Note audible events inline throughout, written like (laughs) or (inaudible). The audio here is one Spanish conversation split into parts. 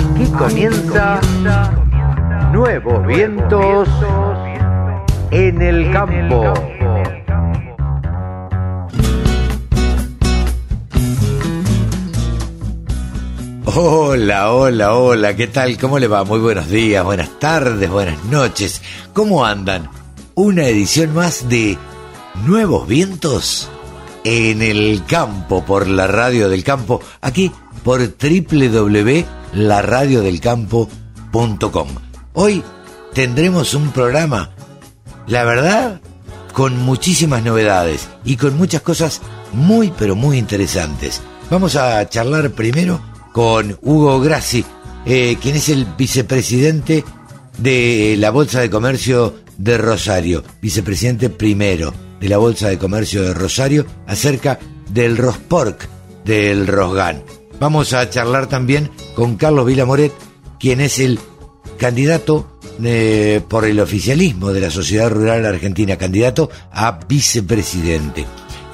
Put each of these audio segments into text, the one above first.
Aquí comienza Nuevos Vientos en el Campo. Hola, hola, hola, ¿qué tal? ¿Cómo le va? Muy buenos días, buenas tardes, buenas noches. ¿Cómo andan? Una edición más de Nuevos Vientos en el campo por la radio del campo, aquí por www.laradiodelcampo.com. Hoy tendremos un programa, la verdad, con muchísimas novedades y con muchas cosas muy pero muy interesantes. Vamos a charlar primero con Hugo Grassi, eh, quien es el vicepresidente de la Bolsa de Comercio de Rosario, vicepresidente primero de la Bolsa de Comercio de Rosario, acerca del Rospork del Rosgan. Vamos a charlar también con Carlos Vilamoret, quien es el candidato eh, por el oficialismo de la Sociedad Rural Argentina, candidato a vicepresidente.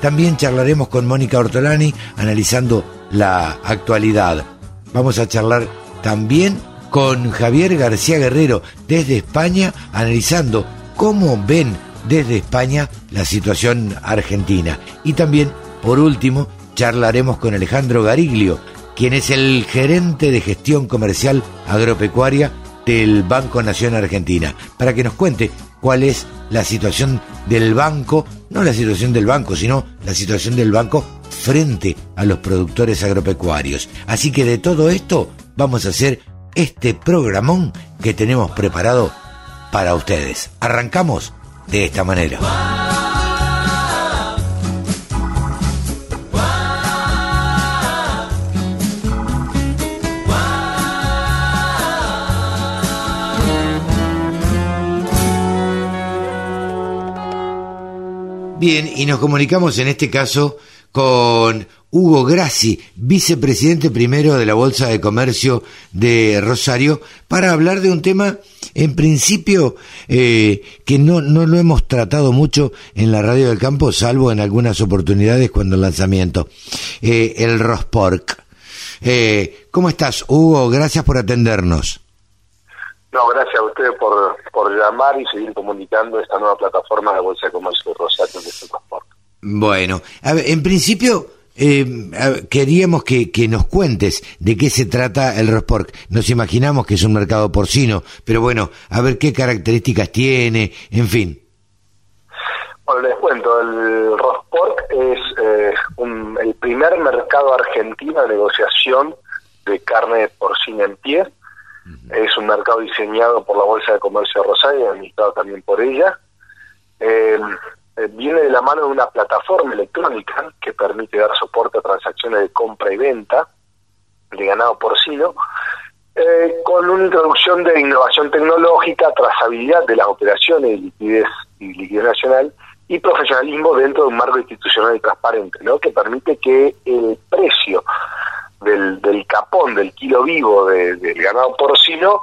También charlaremos con Mónica Ortolani analizando la actualidad. Vamos a charlar también con Javier García Guerrero desde España analizando cómo ven desde España la situación argentina. Y también, por último, charlaremos con Alejandro Gariglio, quien es el gerente de gestión comercial agropecuaria del Banco Nación Argentina, para que nos cuente cuál es la situación del banco, no la situación del banco, sino la situación del banco frente a los productores agropecuarios. Así que de todo esto vamos a hacer este programón que tenemos preparado para ustedes. Arrancamos de esta manera. Bien, y nos comunicamos en este caso con Hugo Grassi, vicepresidente primero de la Bolsa de Comercio de Rosario, para hablar de un tema, en principio, eh, que no, no lo hemos tratado mucho en la radio del campo, salvo en algunas oportunidades cuando el lanzamiento, eh, el Rospork. Eh, ¿Cómo estás, Hugo? Gracias por atendernos. No, gracias a ustedes por, por llamar y seguir comunicando esta nueva plataforma de Bolsa de Comercio de Rosario de Rospork. Bueno, a ver, en principio eh, queríamos que, que, nos cuentes de qué se trata el Rospork. Nos imaginamos que es un mercado porcino, pero bueno, a ver qué características tiene, en fin. Bueno, les cuento, el Rospork es eh, un, el primer mercado argentino de negociación de carne porcina en pie. Es un mercado diseñado por la Bolsa de Comercio de Rosario, administrado también por ella. Eh, eh, viene de la mano de una plataforma electrónica que permite dar soporte a transacciones de compra y venta de ganado porcino, eh, con una introducción de innovación tecnológica, trazabilidad de las operaciones de liquidez y liquidez nacional y profesionalismo dentro de un marco institucional y transparente, ¿no? que permite que el precio del, del capón, del kilo vivo de, del ganado porcino,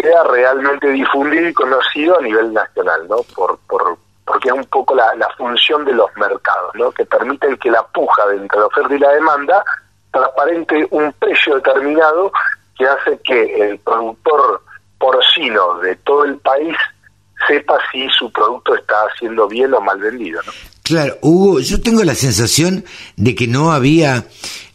sea realmente difundido y conocido a nivel nacional, ¿no? Por, por, porque es un poco la, la, función de los mercados, ¿no? que permiten que la puja entre la oferta y la demanda transparente un precio determinado que hace que el productor porcino de todo el país sepa si su producto está haciendo bien o mal vendido. ¿no? Claro, Hugo, yo tengo la sensación de que no había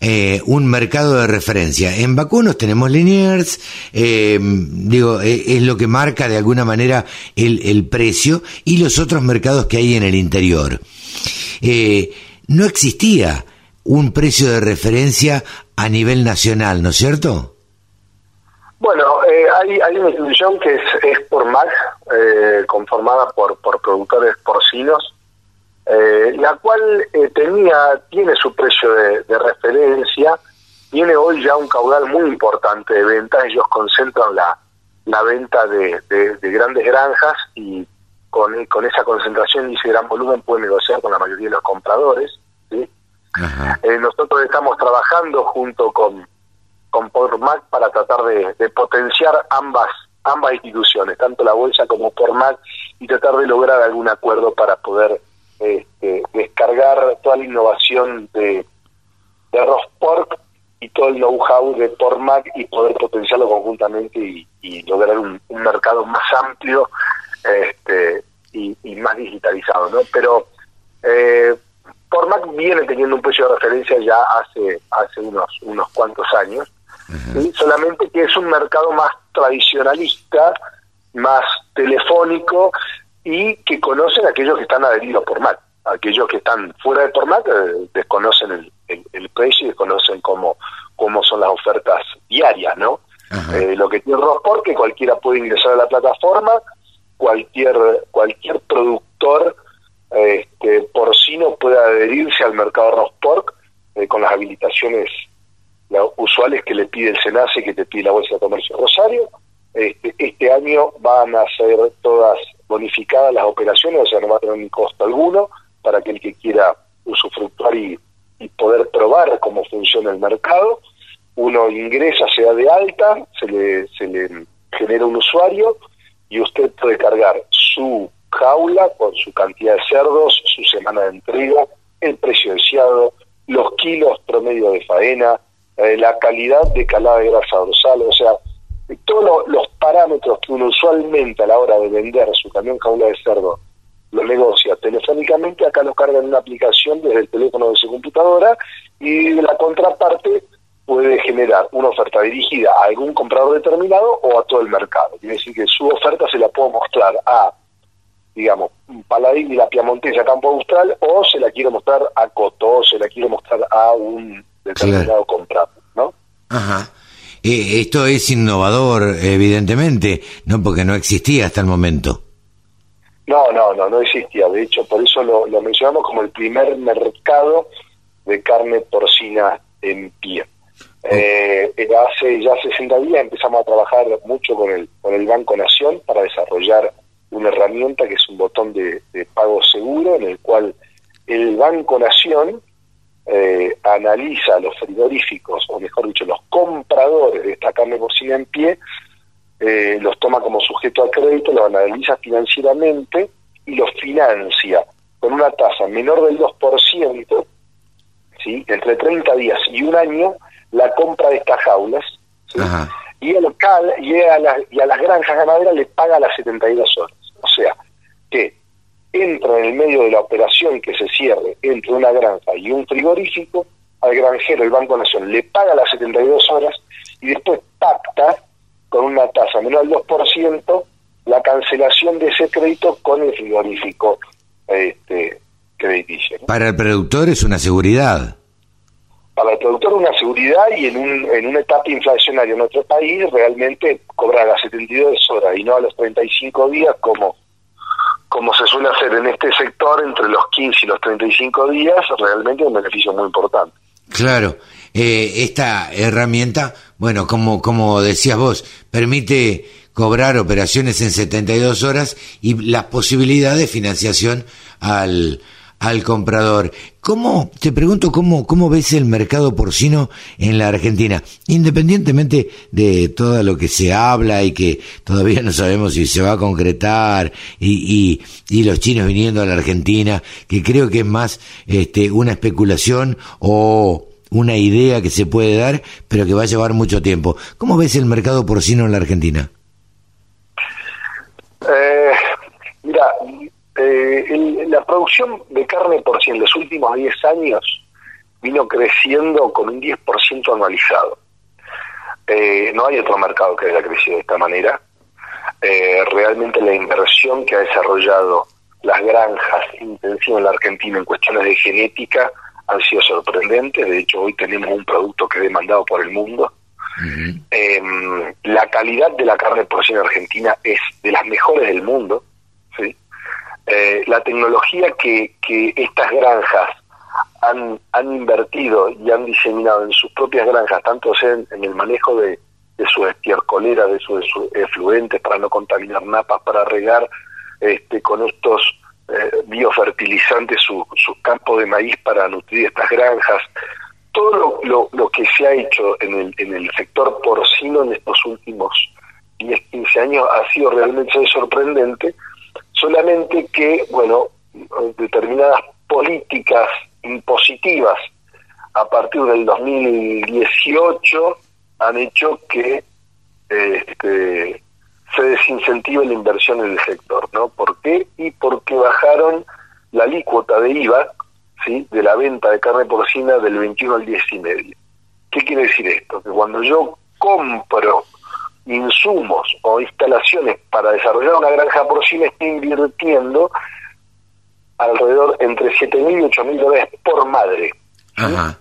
eh, un mercado de referencia. En vacunos tenemos Liniers, eh, digo, eh, es lo que marca de alguna manera el, el, precio y los otros mercados que hay en el interior. Eh, no existía un precio de referencia a nivel nacional, ¿no es cierto? Bueno, eh, hay, hay, una institución que es, es por MAC, eh, conformada por, por productores porcinos, eh, la cual eh, tenía tiene su precio de, de, referencia, tiene hoy ya un caudal muy importante de ventas, ellos concentran la, la venta de, de, de grandes granjas y con, con, esa concentración y ese gran volumen pueden negociar con la mayoría de los compradores. ¿sí? Eh, nosotros estamos trabajando junto con, con Pormac para tratar de, potenciar ambas ambas instituciones, tanto la bolsa como Pormac, y tratar de lograr algún acuerdo para poder este, descargar toda la innovación de, de y todo el know-how de Pormac y poder potenciarlo conjuntamente y, lograr un, mercado más amplio este, y, más digitalizado, ¿no? Pero eh, Pormac viene teniendo un precio de referencia ya hace hace unos unos cuantos años, solamente que es un mercado más tradicionalista, más telefónico y que conocen aquellos que están adheridos a Pormac. Aquellos que están fuera de Pormac eh, desconocen el, el, precio y desconocen cómo, cómo son las ofertas diarias, ¿no? Eh, lo que tiene Rosport, que cualquiera puede ingresar a la plataforma, cualquier, cualquier productor este, porcino puede adherirse al mercado Rosport eh, con las habilitaciones usuales que le pide el SENACE que te pide la Bolsa de Comercio Rosario. Este, este año van a ser todas bonificadas las operaciones, o sea, no va a tener ni costo alguno para que el que quiera usufructuar y y poder probar cómo funciona el mercado. Uno ingresa, se da de alta, se le, se le genera un usuario y usted puede cargar su jaula con su cantidad de cerdos, su semana de entrega, el precio deseado, los kilos promedio de faena, eh, la calidad de calada de grasa dorsal, o sea, todos los parámetros que uno usualmente a la hora de vender su camión jaula de cerdo lo negocia telefónicamente, acá lo carga en una aplicación desde el teléfono de su computadora y la contraparte puede generar una oferta dirigida a algún comprador determinado o a todo el mercado. Quiere decir que su oferta se la puedo mostrar a, digamos, Paladín y la Piamontesa Campo Austral o se la quiero mostrar a Coto o se la quiero mostrar a un determinado comprador, ¿no? Ajá. Eh, esto es innovador, evidentemente, no porque no existía hasta el momento. No, no, no, no existía. De hecho, por eso lo, mencionamos como el primer mercado de carne porcina en pie. Eh, hace ya 60 días empezamos a trabajar mucho con el, con el Banco Nación para desarrollar una herramienta que es un botón de, pago seguro en el cual el Banco Nación eh, analiza los frigoríficos, o mejor dicho, los compradores de esta carne porcina en pie eh, los toma como sujeto a crédito, los analiza financieramente y los financia con una tasa menor del 2%, ¿sí? entre 30 días y un año, la compra de estas jaulas, y, a local, y, a las, y a las granjas ganaderas le paga las 72 horas. O sea, que entra en el medio de la operación que se cierre entre una granja y un frigorífico, al granjero, el Banco Nación, le paga las 72 horas y después pacta con una tasa menor del 2%, la cancelación de ese crédito con el frigorífico este, crediticio. Para el productor es una seguridad. Para el productor una seguridad y en, un, en una etapa inflacionaria en nuestro país realmente cobrar a 72 horas y no a los 35 días como, como se suele hacer en este sector entre los 15 y los 35 días, realmente es un beneficio muy importante. Claro, eh, esta herramienta, bueno, como, como decías vos, permite cobrar operaciones en 72 horas y la posibilidad de financiación al, al comprador. ¿Cómo, te pregunto, cómo, cómo ves el mercado porcino en la Argentina? Independientemente de todo lo que se habla y que todavía no sabemos si se va a concretar y, y, y los chinos viniendo a la Argentina, que creo que es más este, una especulación o una idea que se puede dar, pero que va a llevar mucho tiempo. ¿Cómo ves el mercado porcino en la Argentina? Eh, mira, eh, la producción de carne porcina en los últimos 10 años vino creciendo con un 10% anualizado. Eh, no hay otro mercado que haya crecido de esta manera. realmente la inversión que ha desarrollado las granjas intensivas en la Argentina en cuestiones de genética han sido sorprendentes. De hecho, hoy tenemos un producto que es demandado por el mundo. Em, la calidad de la carne porcina argentina es de las mejores del mundo. Eh, la tecnología que, que estas granjas han, han invertido y han diseminado en sus propias granjas, tanto sea en, el manejo de, de sus estiércoleras, de sus, efluentes para no contaminar napas, para regar este, con estos eh, biofertilizantes su, su campo de maíz para nutrir estas granjas. Todo lo, lo, que se ha hecho en el, en el sector porcino en estos últimos 10, 15 años ha sido realmente sorprendente, solamente que, bueno, determinadas políticas impositivas a partir del 2018 han hecho que este, se desincentive la inversión en el sector, ¿no? ¿Por qué? Y porque bajaron la alícuota de IVA, ¿sí? De la venta de carne porcina del 21 al 10 y medio. ¿Qué quiere decir esto? Que cuando yo compro insumos o instalaciones para desarrollar una granja porcina, estoy invirtiendo alrededor entre 7.000 y 8.000 dólares por madre. Ajá.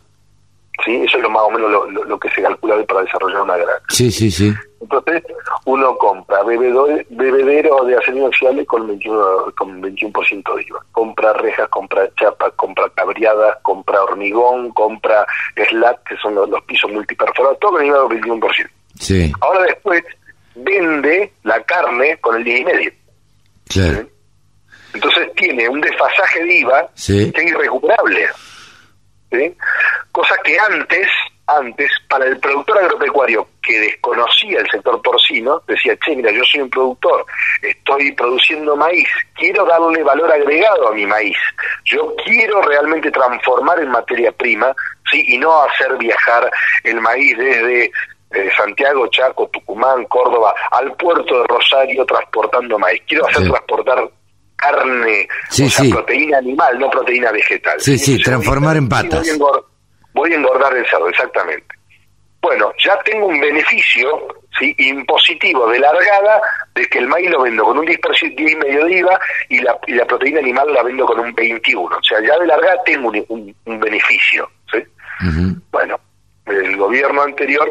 ¿Sí? Eso es lo más o menos lo, que se calcula para desarrollar una granja. Sí, sí, sí. Entonces, uno compra bebedero de acero inoxidable con 21%, con 21 de IVA. Compra rejas, compra chapas, compra cabriadas, compra hormigón, compra slat, que son los, pisos multiperforados, todo con IVA del 21%. Sí. Ahora después vende la carne con el 10,5%. Claro. Entonces tiene un desfasaje de IVA que es irrecuperable. ¿sí? Cosa que antes, antes, para el productor agropecuario que desconocía el sector porcino, decía, che, mira, yo soy un productor, estoy produciendo maíz, quiero darle valor agregado a mi maíz, yo quiero realmente transformar en materia prima, ¿sí? y no hacer viajar el maíz desde eh, Santiago, Chaco, Tucumán, Córdoba, al puerto de Rosario transportando maíz. Quiero hacer transportar carne, o sea, proteína animal, no proteína vegetal. Sí, sí, transformar en patas. Voy a, engordar, el cerdo, exactamente. Bueno, ya tengo un beneficio ¿sí? impositivo de largada de que el maíz lo vendo con un 10%, y medio de IVA y la, y la proteína animal la vendo con un 21%. O sea, ya de largada tengo un, un, beneficio. ¿sí? Bueno, el gobierno anterior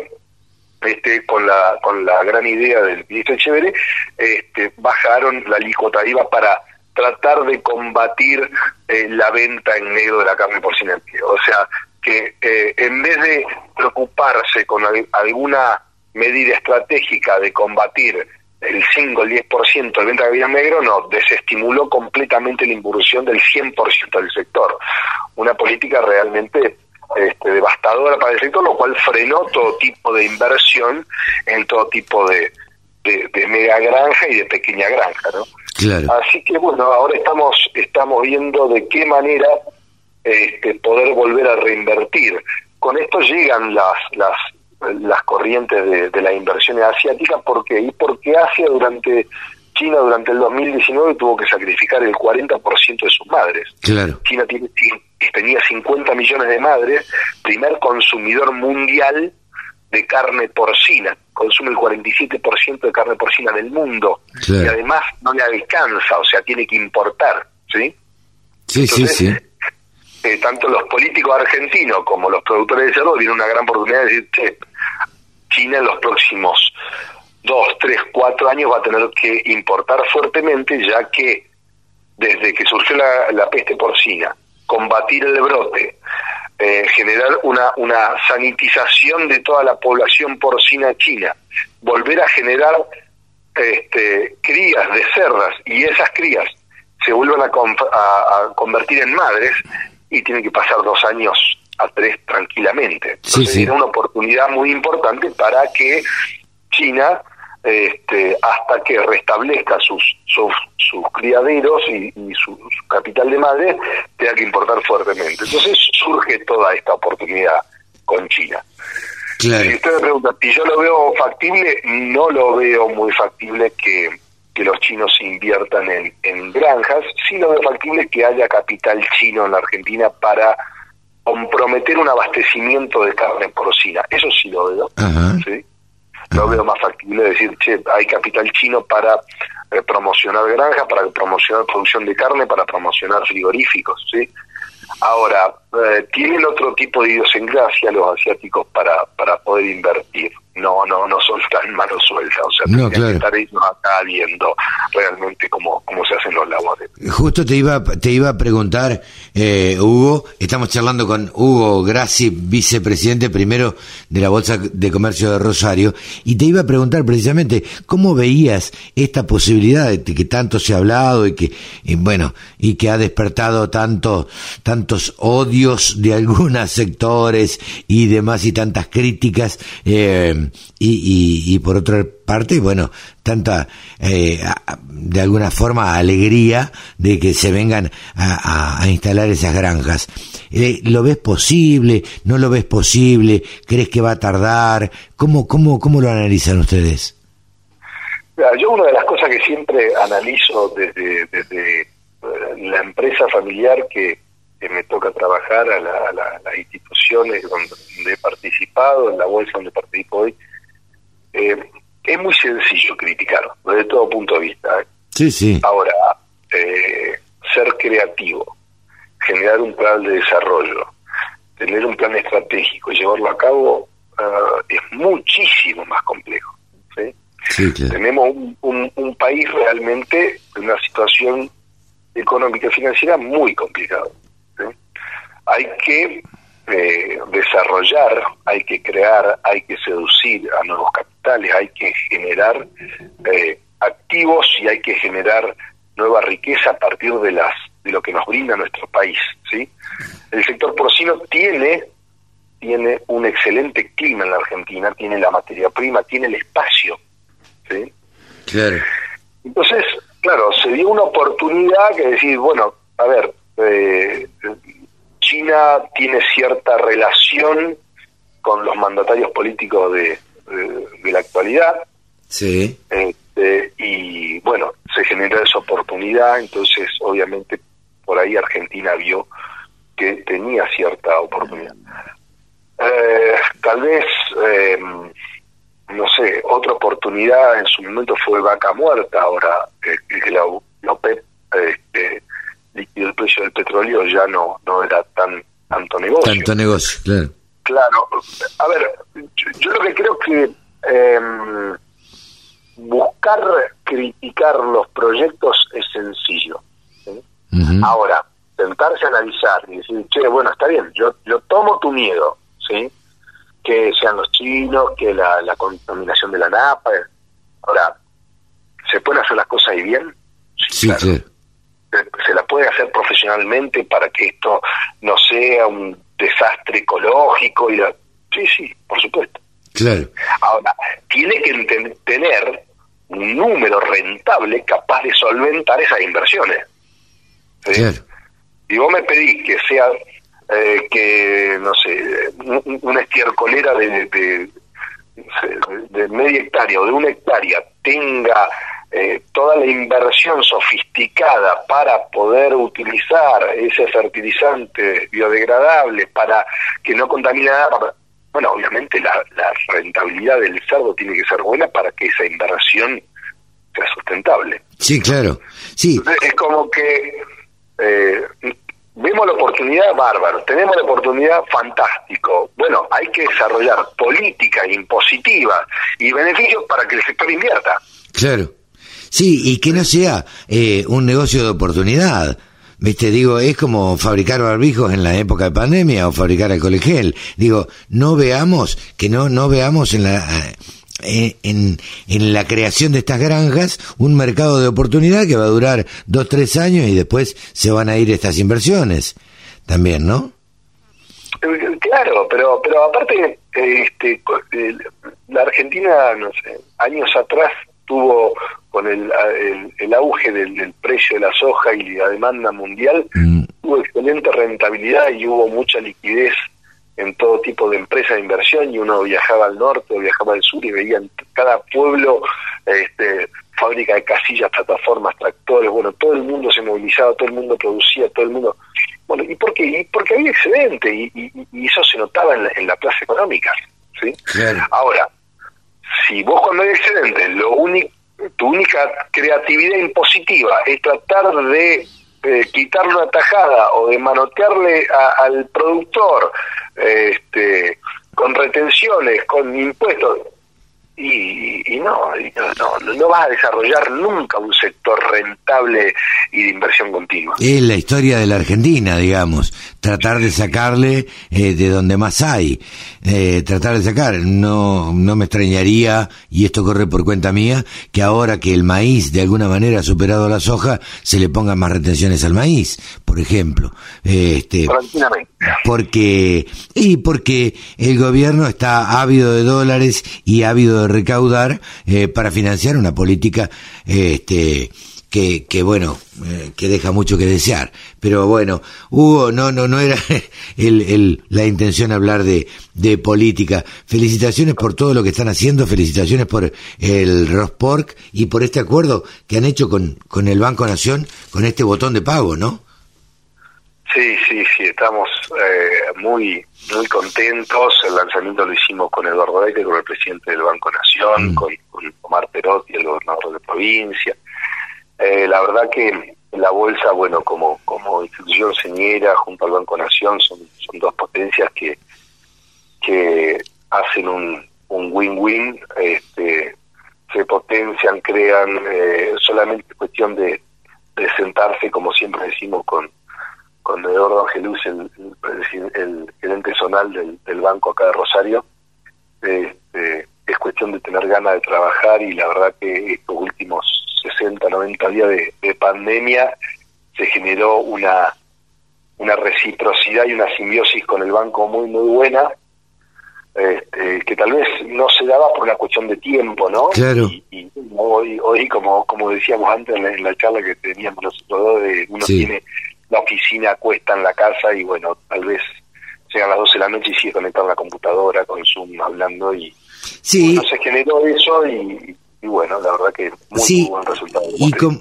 este, con la con la gran idea del ministro Echeverre, este, bajaron la alícuota para tratar de combatir eh, la venta en negro de la carne porcina en pie. O sea, que eh, en vez de preocuparse con alguna medida estratégica de combatir el 5, el 10% de venta de vida negro, no, desestimuló completamente la involución del 100% del sector. Una política realmente este, devastadora para el sector, lo cual frenó todo tipo de inversión en todo tipo de, de mega granja y de pequeña granja, ¿no? Así que bueno, ahora estamos estamos viendo de qué manera este, poder volver a reinvertir. Con esto llegan las las las corrientes de, las inversiones asiáticas, ¿por qué? Y porque Asia durante China durante el 2019 tuvo que sacrificar el 40% de sus madres. Claro. China tiene, tenía 50 millones de madres, primer consumidor mundial de carne porcina, consume el 47% de carne porcina en el mundo y además no le alcanza, o sea, tiene que importar, ¿sí? Sí, sí, sí. Eh, tanto los políticos argentinos como los productores de cerdo tienen una gran oportunidad de decir, che, China en los próximos dos, tres, cuatro años va a tener que importar fuertemente, ya que desde que surgió la, la peste porcina, combatir el brote, eh, generar una, una sanitización de toda la población porcina china, volver a generar este, crías de cerdas y esas crías se vuelvan a, convertir en madres y tienen que pasar dos años a tres tranquilamente. Entonces sí, una oportunidad muy importante para que China este, hasta que restablezca sus, sus, criaderos y, su, capital de madre, tenga que importar fuertemente. Entonces surge toda esta oportunidad con China. Si usted me pregunta, si yo lo veo factible, no lo veo muy factible que, que los chinos inviertan en, en granjas, sí lo veo factible que haya capital chino en la Argentina para comprometer un abastecimiento de carne porcina. Eso sí lo veo. ¿sí? Lo veo más factible decir, che, hay capital chino para eh, promocionar granjas, para promocionar producción de carne, para promocionar frigoríficos, ¿sí? Ahora, eh, tienen otro tipo de idiosincrasia los asiáticos para, para poder invertir no no no son tan manos sueltas, o sea, no, que estar acá viendo realmente cómo, cómo se hacen los labores. Justo te iba, te iba a preguntar, eh, Hugo, estamos charlando con Hugo Grassi, vicepresidente primero de la Bolsa de Comercio de Rosario, y te iba a preguntar precisamente cómo veías esta posibilidad de que tanto se ha hablado y que, bueno, y que ha despertado tanto, tantos odios de algunos (laughs) sectores y demás y tantas críticas eh, y, y, por otra parte, bueno, tanta, eh, de alguna forma, alegría de que se vengan a, instalar esas granjas. Eh, ¿Lo ves posible? ¿No lo ves posible? ¿Crees que va a tardar? ¿Cómo, cómo, cómo lo analizan ustedes? yo una de las cosas que siempre analizo desde, desde la empresa familiar que, me toca trabajar, a, las instituciones donde, he participado, en la bolsa donde participo hoy, eh, es muy sencillo criticar, desde todo punto de vista. Sí, sí. Ahora, eh, ser creativo, generar un plan de desarrollo, tener un plan estratégico y llevarlo a cabo uh, es muchísimo más complejo. ¿sí? Tenemos un, un, país realmente en una situación económica y financiera muy complicada. Hay que eh, desarrollar, hay que crear, hay que seducir a nuevos capitales, hay que generar eh, activos y hay que generar nueva riqueza a partir de las de lo que nos brinda nuestro país, ¿sí? El sector porcino tiene tiene un excelente clima en la Argentina, tiene la materia prima, tiene el espacio, ¿sí? Claro. Entonces, claro, se dio una oportunidad que decir, bueno, a ver, eh, China tiene cierta relación con los mandatarios políticos de, la actualidad. Sí. Este, y bueno, se generó esa oportunidad, entonces obviamente por ahí Argentina vio que tenía cierta oportunidad. Eh, tal vez, em, no sé, otra oportunidad en su momento fue vaca muerta, ahora que la, la OPEP este, y el precio del petróleo ya no, no era tan tanto negocio. Tanto negocio, claro. Claro, a ver, yo, lo que creo que eh, buscar criticar los proyectos es sencillo. Ahora, sentarse a analizar y decir, che, bueno, está bien, yo, yo tomo tu miedo, ¿sí? Que sean los chinos, que la, la contaminación de la napa. Ahora, ¿se pueden hacer las cosas ahí bien? Sí, claro se la puede hacer profesionalmente para que esto no sea un desastre ecológico y la... sí sí por supuesto. Claro. Ahora tiene que tener un número rentable capaz de solventar esas inversiones. Claro. y vos me pedís que sea eh, que no sé una estiercolera de, de, de media hectárea o de una hectárea tenga eh, toda la inversión sofisticada para poder utilizar ese fertilizante biodegradable para que no contamine nada, bueno, obviamente la, rentabilidad del cerdo tiene que ser buena para que esa inversión sea sustentable. Sí, claro. Sí. es como que eh, vemos la oportunidad bárbaro, tenemos la oportunidad fantástico. Bueno, hay que desarrollar políticas impositivas y beneficios para que el sector invierta. Claro. Sí, y que no sea eh, un negocio de oportunidad. Viste, digo, es como fabricar barbijos en la época de pandemia o fabricar alcohol gel. Digo, no veamos, que no, no veamos en la, eh, en, en la creación de estas granjas un mercado de oportunidad que va a durar dos, tres años y después se van a ir estas inversiones. También, ¿no? Claro, pero, pero aparte, este, la Argentina, no sé, años atrás tuvo con el, el, auge del, precio de la soja y la demanda mundial, mm. tuvo excelente rentabilidad y hubo mucha liquidez en todo tipo de empresas de inversión y uno viajaba al norte o viajaba al sur y veía en cada pueblo este, fábrica de casillas, plataformas, tractores, bueno, todo el mundo se movilizaba, todo el mundo producía, todo el mundo... Bueno, ¿y por qué? porque había excedente y, eso se notaba en la, en la plaza económica, ¿sí? Ahora, si vos cuando hay excedente, lo único, tu única creatividad impositiva es tratar de eh, quitarle una tajada o de manotearle al productor este, con retenciones, con impuestos, y, no, no, no, vas a desarrollar nunca un sector rentable y de inversión continua. Es la historia de la Argentina, digamos, tratar de sacarle eh, de donde más hay, eh, tratar de sacar, no, no me extrañaría, y esto corre por cuenta mía, que ahora que el maíz de alguna manera ha superado la soja, se le pongan más retenciones al maíz, por ejemplo. este, porque, y porque el gobierno está ávido de dólares y ávido de recaudar eh, para financiar una política este, que, que bueno, eh, que deja mucho que desear. Pero bueno, Hugo, no, no, no era (laughs) el, el, la intención hablar de, de política. Felicitaciones por todo lo que están haciendo, felicitaciones por el Rospork y por este acuerdo que han hecho con, con el Banco Nación, con este botón de pago, ¿no? Sí, sí, sí, estamos eh, muy muy contentos. El lanzamiento lo hicimos con Eduardo Aire, con el presidente del Banco Nación, mm. con, Omar Perotti, el gobernador de provincia. Eh, la verdad que la bolsa, bueno, como como institución señera junto al Banco Nación, son, son dos potencias que que hacen un un win-win, este, se potencian, crean, eh, solamente cuestión de, sentarse, como siempre decimos, con con Eduardo Angelus, el, el, gerente zonal del, banco acá de Rosario, este, es cuestión de tener ganas de trabajar y la verdad que estos últimos 60, 90 días de, pandemia se generó una, una reciprocidad y una simbiosis con el banco muy, muy buena, este, que tal vez no se daba por una cuestión de tiempo, ¿no? Claro. Y, hoy, hoy como, como decíamos antes en la, charla que teníamos nosotros dos, de uno tiene la oficina cuesta en la casa y bueno, tal vez sean las 12 de la noche y sigue conectado la computadora con Zoom hablando y sí. se generó eso y, bueno, la verdad que muy, buen resultado.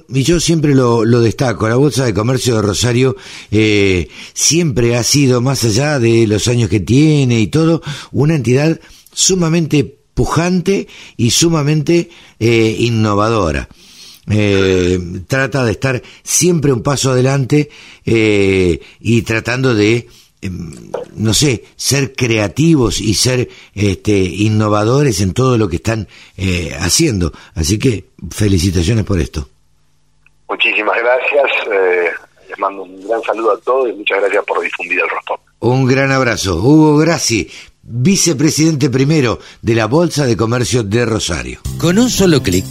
Y, yo siempre lo, lo, destaco, la Bolsa de Comercio de Rosario eh, siempre ha sido, más allá de los años que tiene y todo, una entidad sumamente pujante y sumamente eh, innovadora eh, trata de estar siempre un paso adelante eh, y tratando de em, no sé, ser creativos y ser este, innovadores en todo lo que están eh, haciendo. Así que felicitaciones por esto. Muchísimas gracias. Eh, les mando un gran saludo a todos y muchas gracias por difundir el rostro. Un gran abrazo. Hugo Grassi, vicepresidente primero de la Bolsa de Comercio de Rosario. Con un solo clic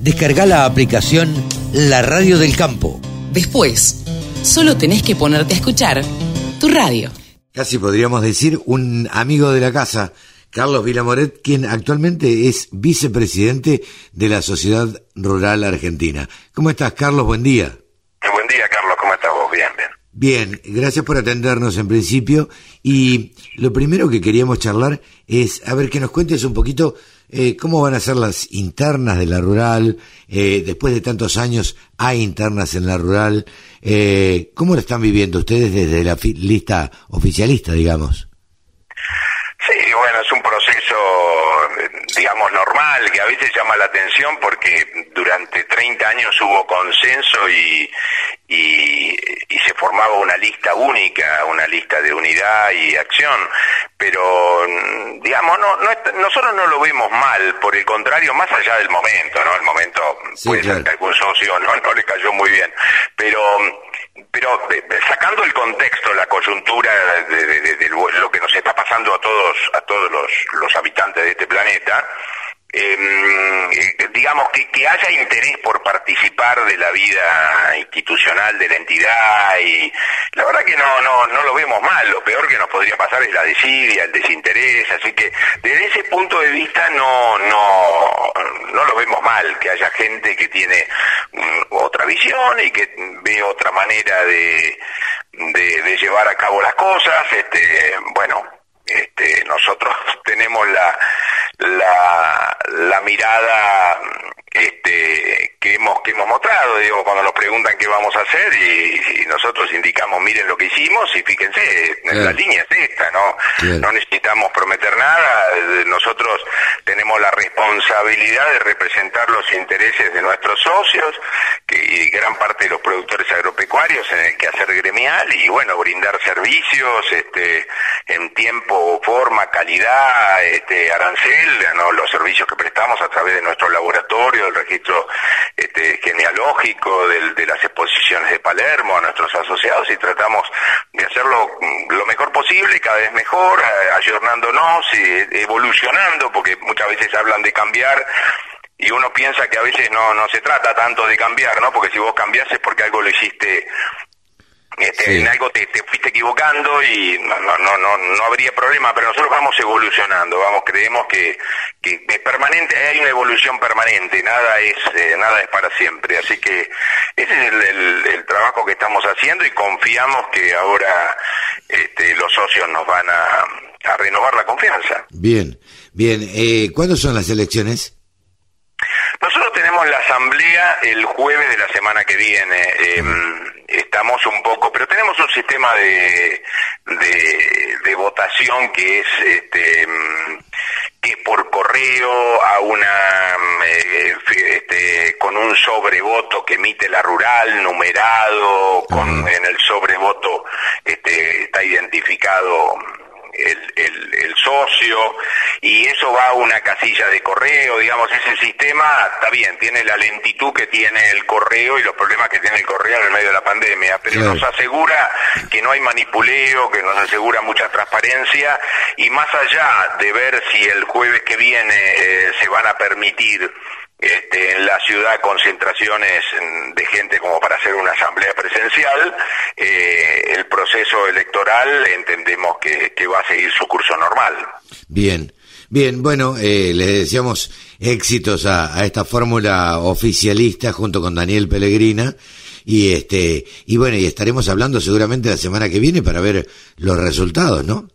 descarga la aplicación La Radio del Campo. Después, solo tenés que ponerte a escuchar tu radio. Casi podríamos decir un amigo de la casa, Carlos Vilamoret, quien actualmente es vicepresidente de la Sociedad Rural Argentina. ¿Cómo estás, Carlos? Buen día. Buen día, Carlos. ¿Cómo estás vos? Bien, bien. Bien, gracias por atendernos en principio. Y lo primero que queríamos charlar es, a ver, que nos cuentes un poquito eh, ¿Cómo van a ser las internas de la rural? Eh, después de tantos años hay internas en la rural. Eh, ¿Cómo lo están viviendo ustedes desde la lista oficialista, digamos? Sí, bueno, es un proceso, digamos, normal, que a veces llama la atención porque durante 30 años hubo consenso y, y, se formaba una lista única, una lista de unidad y acción, pero digamos, no, no nosotros no lo vemos mal, por el contrario, más allá del momento, ¿no? El momento, puede ser que algún socio no, no le cayó muy bien, pero pero eh, sacando el contexto, la coyuntura de, lo que nos está pasando a todos, a todos los, los habitantes de este planeta, eh, digamos, que, que haya interés por participar de la vida institucional de la entidad y la verdad que no, no, no lo vemos mal, lo peor que nos podría pasar es la desidia, el desinterés, así que desde ese punto de vista no, no, no lo vemos mal, que haya gente que tiene mm, otra visión y que ve otra manera de, de, de llevar a cabo las cosas, este, bueno, este, nosotros tenemos la, la, la mirada este, que hemos que hemos mostrado, digo, cuando nos preguntan qué vamos a hacer y, nosotros indicamos, miren lo que hicimos y fíjense, la línea es esta, ¿no? No necesitamos prometer nada, nosotros tenemos la responsabilidad de representar los intereses de nuestros socios que, y gran parte de los productores agropecuarios en el quehacer gremial y bueno, brindar servicios este, en tiempo, forma, calidad, este, arancel, ¿no? los servicios que prestamos a través de nuestro laboratorio, el registro este, genealógico, de las exposiciones de Palermo, a nuestros asociados y tratamos de hacerlo mm, lo mejor posible, cada vez mejor, ayornándonos evolucionando, porque muchas veces hablan de cambiar y uno piensa que a veces no, no se trata tanto de cambiar, ¿no? Porque si vos cambiás es porque algo lo hiciste este, en algo te, fuiste equivocando y no, no, no, no habría problema, pero nosotros vamos evolucionando, vamos, creemos que, que es permanente, hay una evolución permanente, nada es, eh, nada es para siempre, así que ese es el, trabajo que estamos haciendo y confiamos que ahora este, los socios nos van a, a renovar la confianza. Bien, bien, eh, ¿cuándo son las elecciones? Nosotros tenemos la asamblea el jueves de la semana que viene. Em, estamos un poco, pero tenemos un sistema de, de, votación que es este, que por correo a una eh, este, con un sobrevoto que emite la rural numerado con en el sobrevoto este, está identificado el, el, socio y eso va a una casilla de correo, digamos, ese sistema está bien, tiene la lentitud que tiene el correo y los problemas que tiene el correo en el medio de la pandemia, pero nos asegura que no hay manipuleo, que nos asegura mucha transparencia y más allá de ver si el jueves que viene eh, se van a permitir este, en la ciudad concentraciones de gente como para hacer una asamblea presencial, eh, el proceso electoral entendemos que, va a seguir su curso normal. Bien, bien, bueno, eh, les deseamos éxitos a, esta fórmula oficialista junto con Daniel Pellegrina y este y bueno y estaremos hablando seguramente la semana que viene para ver los resultados, ¿no?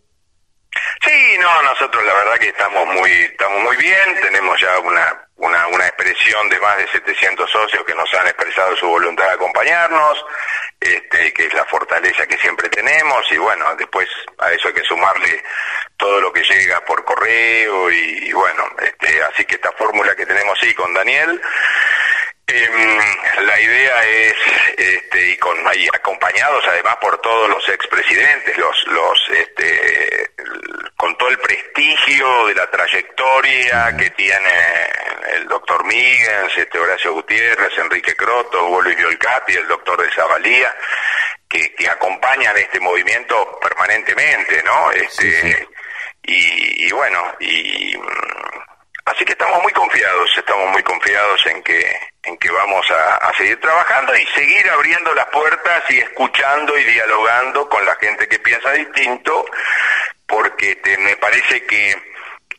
Sí, no, nosotros la verdad que estamos muy estamos muy bien, tenemos ya una una, una expresión de más de 700 socios que nos han expresado su voluntad de acompañarnos, este, que es la fortaleza que siempre tenemos, y bueno, después a eso hay que sumarle todo lo que llega por correo, y, bueno, este, así que esta fórmula que tenemos sí con Daniel, la idea es, este, y con acompañados además por todos los expresidentes, los, los, este, con todo el prestigio de la trayectoria que tiene el doctor Miguel, este Horacio Gutiérrez, Enrique Croto, Luis Violcapi, el doctor de Zabalía, que, que acompañan este movimiento permanentemente, ¿no? Este, Y, y, bueno, y así que estamos muy confiados, estamos muy confiados en que en que vamos a, seguir trabajando y seguir abriendo las puertas y escuchando y dialogando con la gente que piensa distinto porque te, me parece que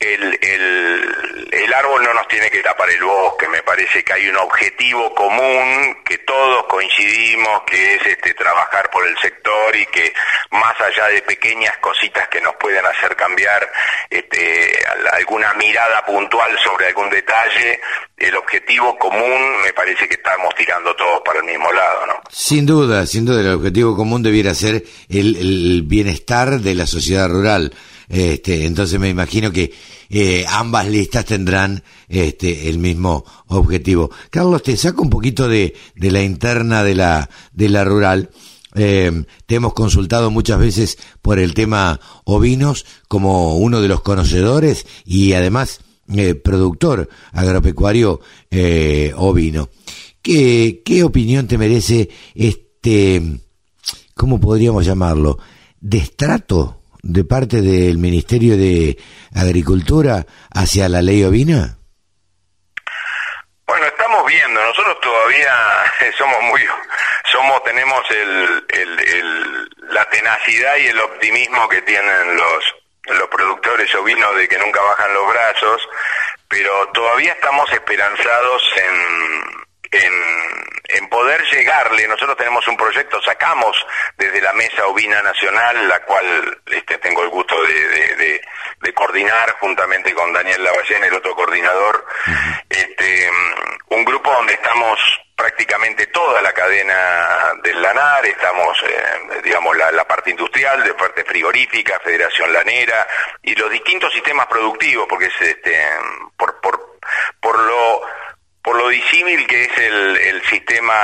el, el, el, árbol no nos tiene que tapar el bosque, me parece que hay un objetivo común que todos coincidimos, que es este trabajar por el sector y que más allá de pequeñas cositas que nos pueden hacer cambiar este, alguna mirada puntual sobre algún detalle, el objetivo común me parece que estamos tirando todos para el mismo lado, ¿no? Sin duda, sin duda, el objetivo común debiera ser el, el bienestar de la sociedad rural este, entonces me imagino que eh, ambas listas tendrán este, el mismo objetivo. Carlos, te saco un poquito de, la interna de la, de la rural. Eh, te hemos consultado muchas veces por el tema ovinos como uno de los conocedores y además eh, productor agropecuario eh, ovino. ¿Qué, ¿Qué opinión te merece este, cómo podríamos llamarlo, destrato de parte del Ministerio de Agricultura hacia la ley ovina? Bueno, estamos viendo, nosotros todavía (laughs) somos muy, somos, tenemos el, el, la tenacidad y el optimismo que tienen los, los productores ovinos de que nunca bajan los brazos, pero todavía estamos esperanzados en, en, en poder llegarle, nosotros tenemos un proyecto, sacamos desde la Mesa Ovina Nacional, la cual este, tengo el gusto de, coordinar juntamente con Daniel Lavallén, el otro coordinador, este, un grupo donde estamos prácticamente toda la cadena del lanar, estamos, eh, digamos, la, parte industrial, de parte frigorífica, Federación Lanera y los distintos sistemas productivos, porque es este, por, por, por lo por lo disímil que es el, el sistema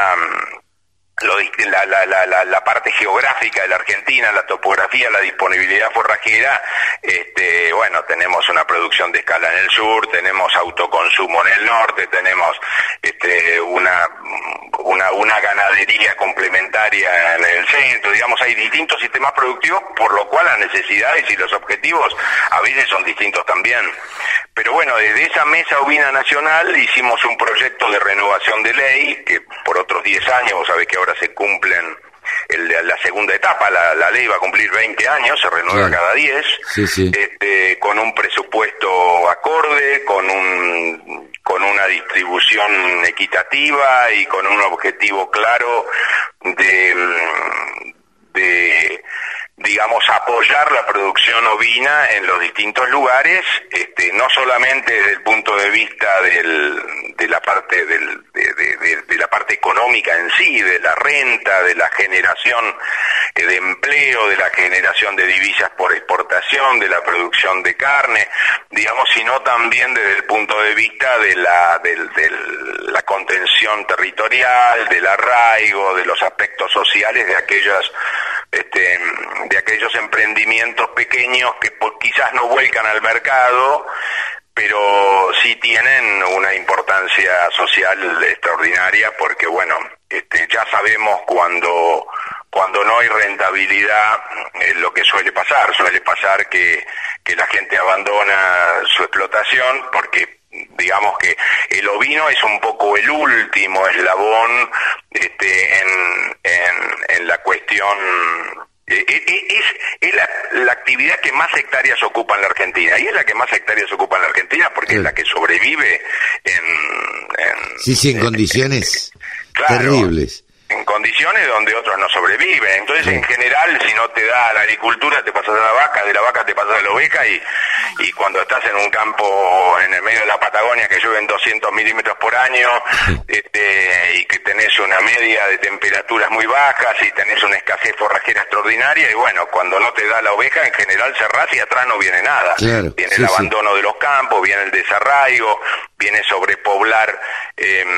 la, la, la, la, parte geográfica de la Argentina, la topografía, la disponibilidad forrajera, este, bueno, tenemos una producción de escala en el sur, tenemos autoconsumo en el norte, tenemos este, una, una, una ganadería complementaria en el centro, digamos, hay distintos sistemas productivos, por lo cual las necesidades y los objetivos a veces son distintos también. Pero bueno, desde esa mesa ovina nacional hicimos un proyecto de renovación de ley, que por otros 10 años, vos sabés que ahora se cumplen el, la segunda etapa, la, ley va a cumplir 20 años, se renueva cada 10, Este, con un presupuesto acorde, con un con una distribución equitativa y con un objetivo claro de, de digamos, apoyar la producción ovina en los distintos lugares, este, no solamente desde el punto de vista del, de la parte del, de, la parte económica en sí, de la renta, de la generación eh, de empleo, de la generación de divisas por exportación, de la producción de carne, digamos, sino también desde el punto de vista de la, de la contención territorial, del arraigo, de los aspectos sociales de aquellas este, de aquellos emprendimientos pequeños que quizás no vuelcan al mercado, pero sí tienen una importancia social extraordinaria porque, bueno, este, ya sabemos cuando cuando no hay rentabilidad es lo que suele pasar, suele pasar que, que la gente abandona su explotación porque digamos que el ovino es un poco el último eslabón este, en, en, la cuestión eh, eh, eh, es, la, actividad que más hectáreas ocupa en la Argentina. Y es la que más hectáreas ocupa en la Argentina porque es la que sobrevive en, en sí sí en, condiciones terribles en condiciones donde otros no sobreviven. Entonces, en general, si no te da la agricultura, te pasas a la vaca, de la vaca te pasas a la oveja y, y cuando estás en un campo en el medio de la Patagonia que llueven 200 milímetros por año este, y que tenés una media de temperaturas muy bajas y tenés una escasez forrajera extraordinaria y bueno, cuando no te da la oveja, en general cerrás y atrás no viene nada. viene el abandono de los campos, viene el desarraigo, viene sobrepoblar em,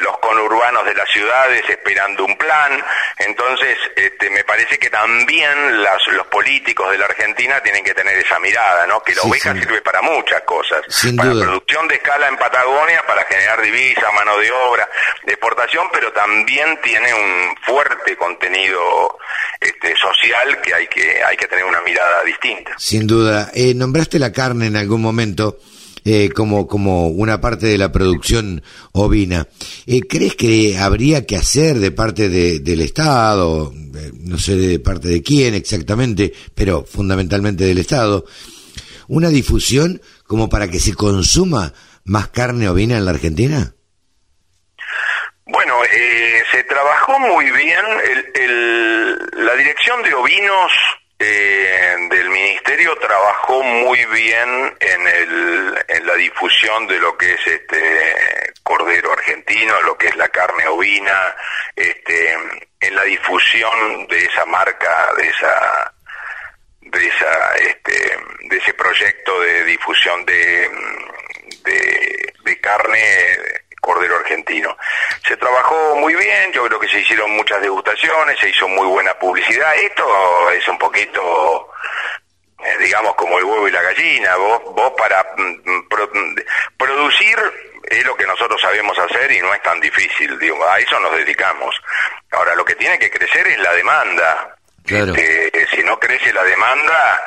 los conurbanos de las ciudades esperando un plan. Entonces, este, me parece que también los políticos de la Argentina tienen que tener esa mirada, ¿no? Que la oveja sirve para muchas cosas. para producción de escala en Patagonia, para generar divisas, mano de obra, de exportación, pero también tiene un fuerte contenido este, social que hay que hay que tener una mirada distinta. Sin duda. Eh, nombraste la carne en algún momento. Eh, como, como una parte de la producción ovina. Eh, ¿Crees que habría que hacer de parte del Estado, no sé de parte de quién exactamente, pero fundamentalmente del Estado, una difusión como para que se consuma más carne ovina en la Argentina? Bueno, eh, se trabajó muy bien. la dirección de ovinos eh, del ministerio trabajó muy bien en, el, en la difusión de lo que es este cordero argentino, lo que es la carne ovina, este, en la difusión de esa marca, de esa de esa este, de ese proyecto de difusión de, de, de carne cordero argentino. Se trabajó muy bien, yo creo que se hicieron muchas degustaciones, se hizo muy buena publicidad. Esto es un poquito eh, digamos como el huevo y la gallina, vos, vos para mm, mm, mm, producir es lo que nosotros sabemos hacer y no es tan difícil, digo, a eso nos dedicamos. Ahora, lo que tiene que crecer es la demanda. Este, si no crece la demanda,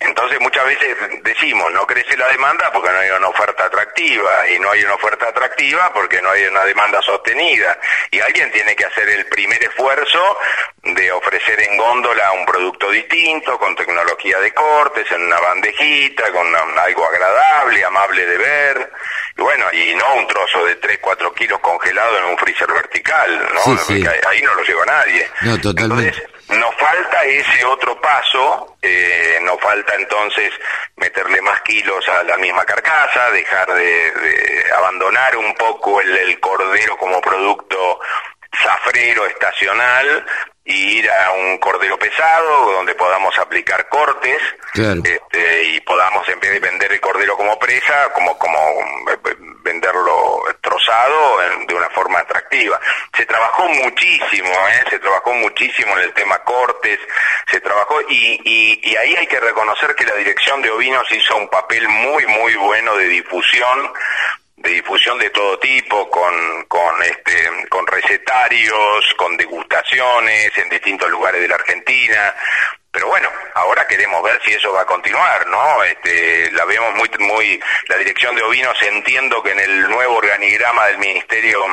Entonces muchas veces decimos, no crece la demanda porque no hay una oferta atractiva y no hay una oferta atractiva porque no hay una demanda sostenida. Y alguien tiene que hacer el primer esfuerzo de ofrecer en góndola un producto distinto, con tecnología de cortes, en una bandejita, con algo agradable, amable de ver. Y bueno, y no un trozo de 3, 4 kilos congelado en un freezer vertical, ¿no? Ahí no lo lleva nadie. No, totalmente. Nos falta ese otro paso, eh, nos falta entonces meterle más kilos a la misma carcasa, dejar de, abandonar un poco el, cordero como producto zafrero estacional y ir a un cordero pesado donde podamos aplicar cortes este, y podamos en vez de vender el cordero como presa como como venderlo trozado de una forma atractiva se trabajó muchísimo ¿eh? se trabajó muchísimo en el tema cortes se trabajó y, y, y ahí hay que reconocer que la dirección de ovinos hizo un papel muy muy bueno de difusión de difusión de todo tipo, con, con, este, con recetarios, con degustaciones en distintos lugares de la Argentina. Pero bueno, ahora queremos ver si eso va a continuar, ¿no? Este, la vemos muy, muy, la dirección de ovinos entiendo que en el nuevo organigrama del ministerio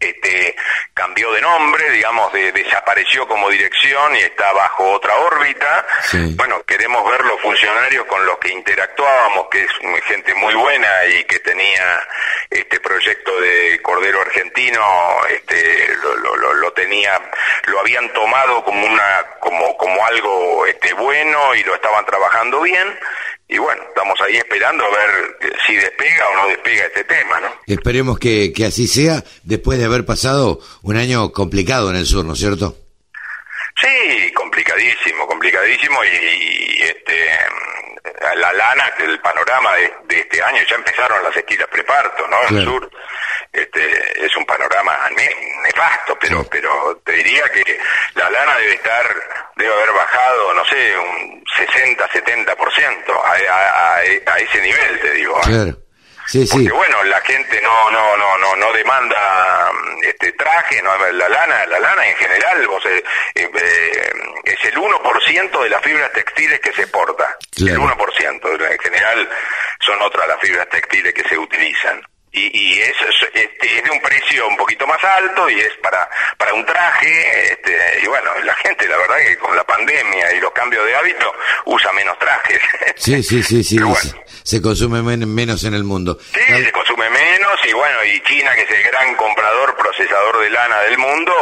este, cambió de nombre, digamos, desapareció como dirección y está bajo otra órbita. Bueno, queremos ver los funcionarios con los que interactuábamos, que es gente muy buena y que tenía este proyecto de Cordero Argentino, este, lo, lo, lo tenía, lo habían tomado como una, como, como algo este, bueno y lo estaban trabajando bien y bueno, estamos ahí esperando a ver si despega o no despega este tema, ¿no? Esperemos que, que así sea después de haber pasado un año complicado en el sur, ¿no es cierto? Sí, complicadísimo, complicadísimo y, este la lana, el panorama de, este año, ya empezaron las esquilas preparto, ¿no? En el sur este, es un panorama nefasto, pero, pero te diría que la lana debe estar, debe haber bajado, no sé, un 60, 70% a, a, a, ese nivel, te digo. ¿eh? Claro. Sí, Porque bueno, la gente no no no no no demanda este traje, no la lana, la lana en general, vos eh, eh, es el 1% de las fibras textiles que se exporta. El 1%, en general son otras las fibras textiles que se utilizan y, y es, este, es, de un precio un poquito más alto y es para para un traje este, y bueno la gente la verdad que con la pandemia y los cambios de hábito usa menos trajes. (laughs) Sí sí sí sí se consume menos en el mundo. Sí se consume menos y bueno y China que es el gran comprador procesador de lana del mundo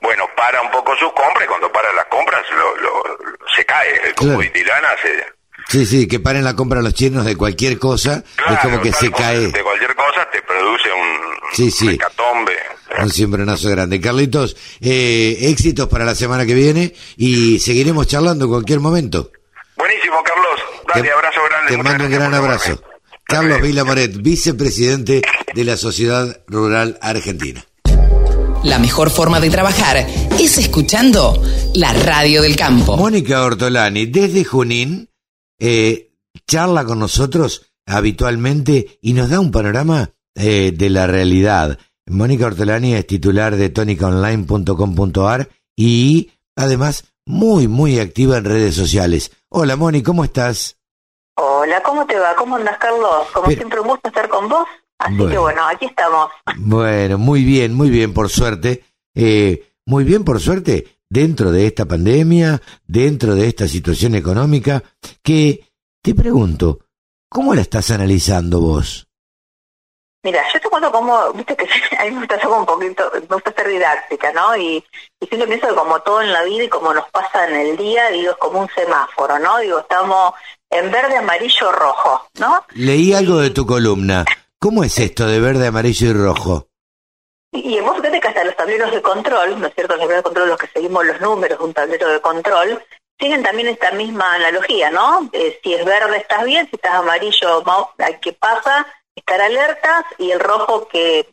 bueno para un poco sus compras y cuando para las compras lo, lo se cae. El claro. lana se Sí, sí, que paren la compra los chinos de cualquier cosa, es como que se cae. De cualquier cosa te produce un sí, sí. Un cimbronazo grande. Carlitos, eh, éxitos para la semana que viene y seguiremos charlando en cualquier momento. Buenísimo, Carlos. Dale, abrazo grande. Te mando un gran abrazo. Carlos Vila Moret, vicepresidente de la Sociedad Rural Argentina. La mejor forma de trabajar es escuchando la radio del campo. Mónica Ortolani, desde Junín, eh, charla con nosotros habitualmente y nos da un panorama eh, de la realidad. Mónica Ortolani es titular de tonicaonline.com.ar y además muy, muy activa en redes sociales. Hola Moni, ¿cómo estás? Hola, ¿cómo te va? ¿Cómo andas, Carlos? Como siempre, un gusto estar con vos. Así que bueno, aquí estamos. Bueno, muy bien, muy bien, por suerte. Eh, muy bien, por suerte dentro de esta pandemia, dentro de esta situación económica, que te pregunto, ¿cómo la estás analizando vos? Mira, yo te cuento cómo, viste que (laughs) a mí me gusta ser un poquito, me gusta ser didáctica, ¿no? Y, y siempre pienso que como todo en la vida y como nos pasa en el día, digo, es como un semáforo, ¿no? Digo, estamos en verde, amarillo, rojo, ¿no? Leí algo de tu columna. ¿Cómo es esto de verde, amarillo y rojo? Y vos fíjate que hasta los tableros de control, ¿no es cierto? Los tableros de control, los que seguimos los números de un tablero de control, siguen también esta misma analogía, ¿no? Eh, si es verde estás bien, si estás amarillo, ¿qué pasa? Estar alertas y el rojo que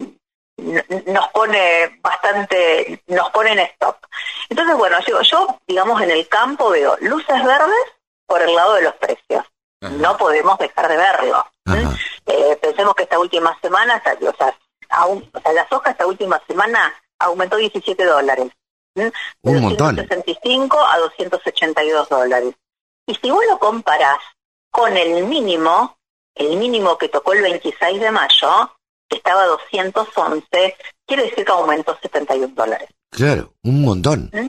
nos pone bastante, nos pone en stop. Entonces, bueno, yo, yo, digamos, en el campo veo luces verdes por el lado de los precios. No podemos dejar de verlo. Eh, pensemos que esta última semana, o sea, o sea, la soja esta última semana aumentó 17 dólares. Un montón. De 265 a 282 dólares. Y si vos lo comparás con el mínimo, el mínimo que tocó el 26 de mayo, que estaba 211, quiere decir que aumentó 71 dólares. Claro, un montón. ¿Mm?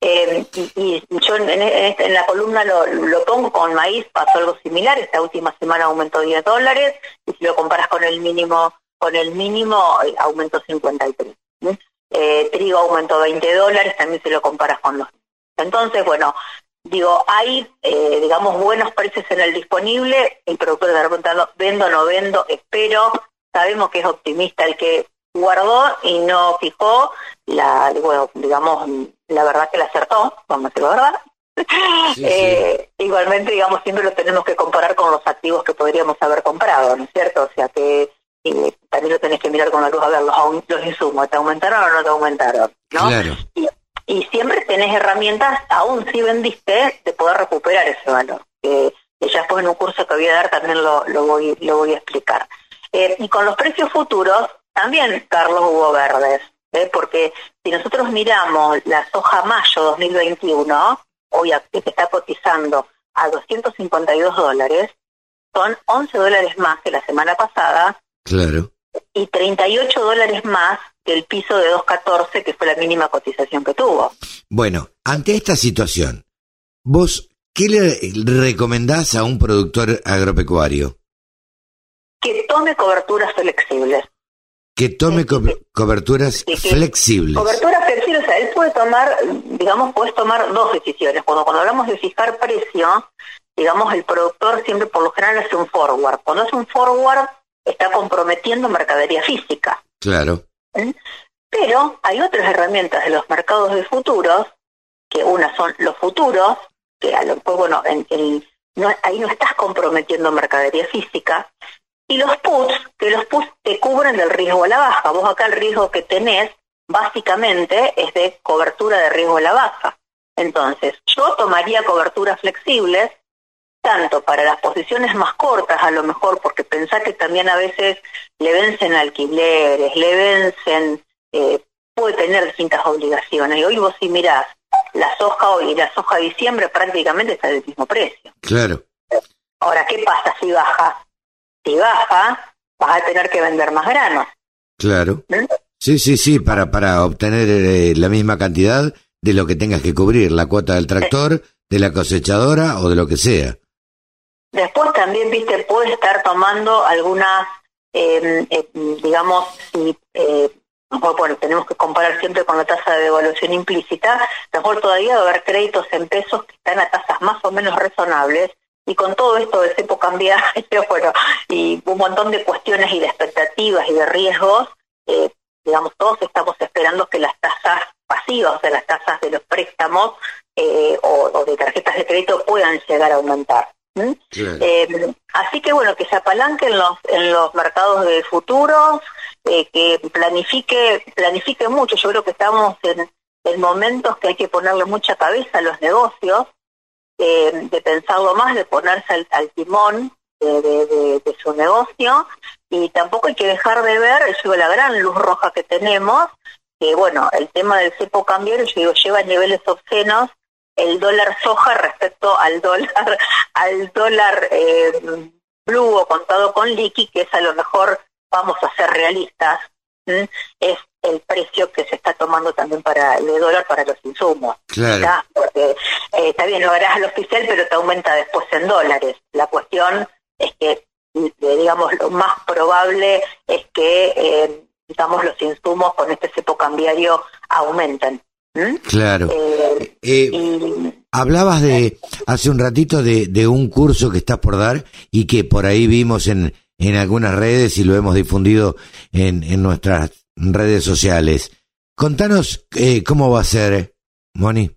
Eh, y, yo este, en, la columna lo, lo, pongo con maíz, pasó algo similar, esta última semana aumentó 10 dólares, y si lo comparas con el mínimo, con el mínimo eh, aumentó 53. Eh, trigo aumentó 20 dólares, también si lo comparas con los... Entonces, bueno, digo, hay, eh, digamos, buenos precios en el disponible, el productor está preguntando, vendo, no vendo, espero, sabemos que es optimista el que guardó y no fijó, la, bueno, digamos, la verdad que la acertó, vamos a decir la verdad. Eh, igualmente, digamos, siempre lo tenemos que comparar con los activos que podríamos haber comprado, ¿no es cierto? O sea que también lo tenés que mirar con la luz a ver los, los insumos, ¿te aumentaron o no te aumentaron? ¿no? Y, siempre tenés herramientas, aún si vendiste, de poder recuperar ese valor. Que, ya después en un curso que voy a dar también lo, lo, voy, lo voy a explicar. Eh, y con los precios futuros, también, Carlos, hubo verdes. ¿eh? Porque si nosotros miramos la soja mayo 2021, hoy que está cotizando a 252 dólares, son 11 dólares más que la semana pasada. Claro. Y 38 dólares más que el piso de 214, que fue la mínima cotización que tuvo. Bueno, ante esta situación, ¿vos qué le recomendás a un productor agropecuario? Que tome coberturas flexibles. Que tome coberturas flexibles. Coberturas flexibles, o sea, él puede tomar, digamos, puedes tomar dos decisiones. Cuando, cuando hablamos de fijar precio, digamos, el productor siempre por lo general hace un forward. Cuando hace un forward, está comprometiendo mercadería física. Claro. ¿Mm? Pero hay otras herramientas de los mercados de futuros, que una son los futuros, que a lo mejor, bueno, en, no, ahí no estás comprometiendo mercadería física, y los puts, que los puts te cubren del riesgo a la baja. Vos acá el riesgo que tenés básicamente es de cobertura de riesgo a la baja. Entonces, yo tomaría coberturas flexibles, tanto para las posiciones más cortas a lo mejor, porque pensá que también a veces le vencen alquileres, le vencen, eh, puede tener distintas obligaciones. Y hoy vos si mirás, la soja hoy y la soja de diciembre prácticamente está del mismo precio. Claro. Ahora, ¿qué pasa si baja? Si baja, vas a tener que vender más granos. Claro. ¿Mm? Sí, sí, sí, para, para obtener eh, la misma cantidad de lo que tengas que cubrir, la cuota del tractor, de la cosechadora o de lo que sea. Después también, viste, puede estar tomando algunas, em, eh, digamos, eh, bueno, tenemos que comparar siempre con la tasa de devaluación implícita, mejor todavía va a haber créditos en pesos que están a tasas más o menos razonables, y con todo esto del cepo cambiario, (laughs) bueno, y un montón de cuestiones y de expectativas y de riesgos, eh, digamos, todos estamos esperando que las tasas pasivas, o sea, las tasas de los préstamos eh, o, de tarjetas de crédito puedan llegar a aumentar. Eh, así que bueno, que se apalanque en los, en los mercados de futuros, que planifique, planifique mucho. Yo creo que estamos en, en momentos que hay que ponerle mucha cabeza a los negocios, de pensarlo más, de ponerse al, timón de, su negocio y tampoco hay que dejar de ver, yo digo, la gran luz roja que tenemos, que bueno, el tema del cepo cambiario, yo digo, lleva niveles obscenos el dólar soja respecto al dólar, (laughs) al dólar eh, blue o contado con liqui, que es a lo mejor, vamos a ser realistas, es el precio que se está tomando también para el dólar para los insumos. Claro. Porque eh, está bien, lo harás al oficial, pero te aumenta después en dólares. La cuestión es que, digamos, lo más probable es que, eh, digamos, los insumos con este cepo cambiario Claro. Hablabas de hace un ratito de, de un curso que estás por dar y que por ahí vimos en, en algunas redes y lo hemos difundido en, en nuestras redes sociales. Contanos eh, cómo va a ser, Moni.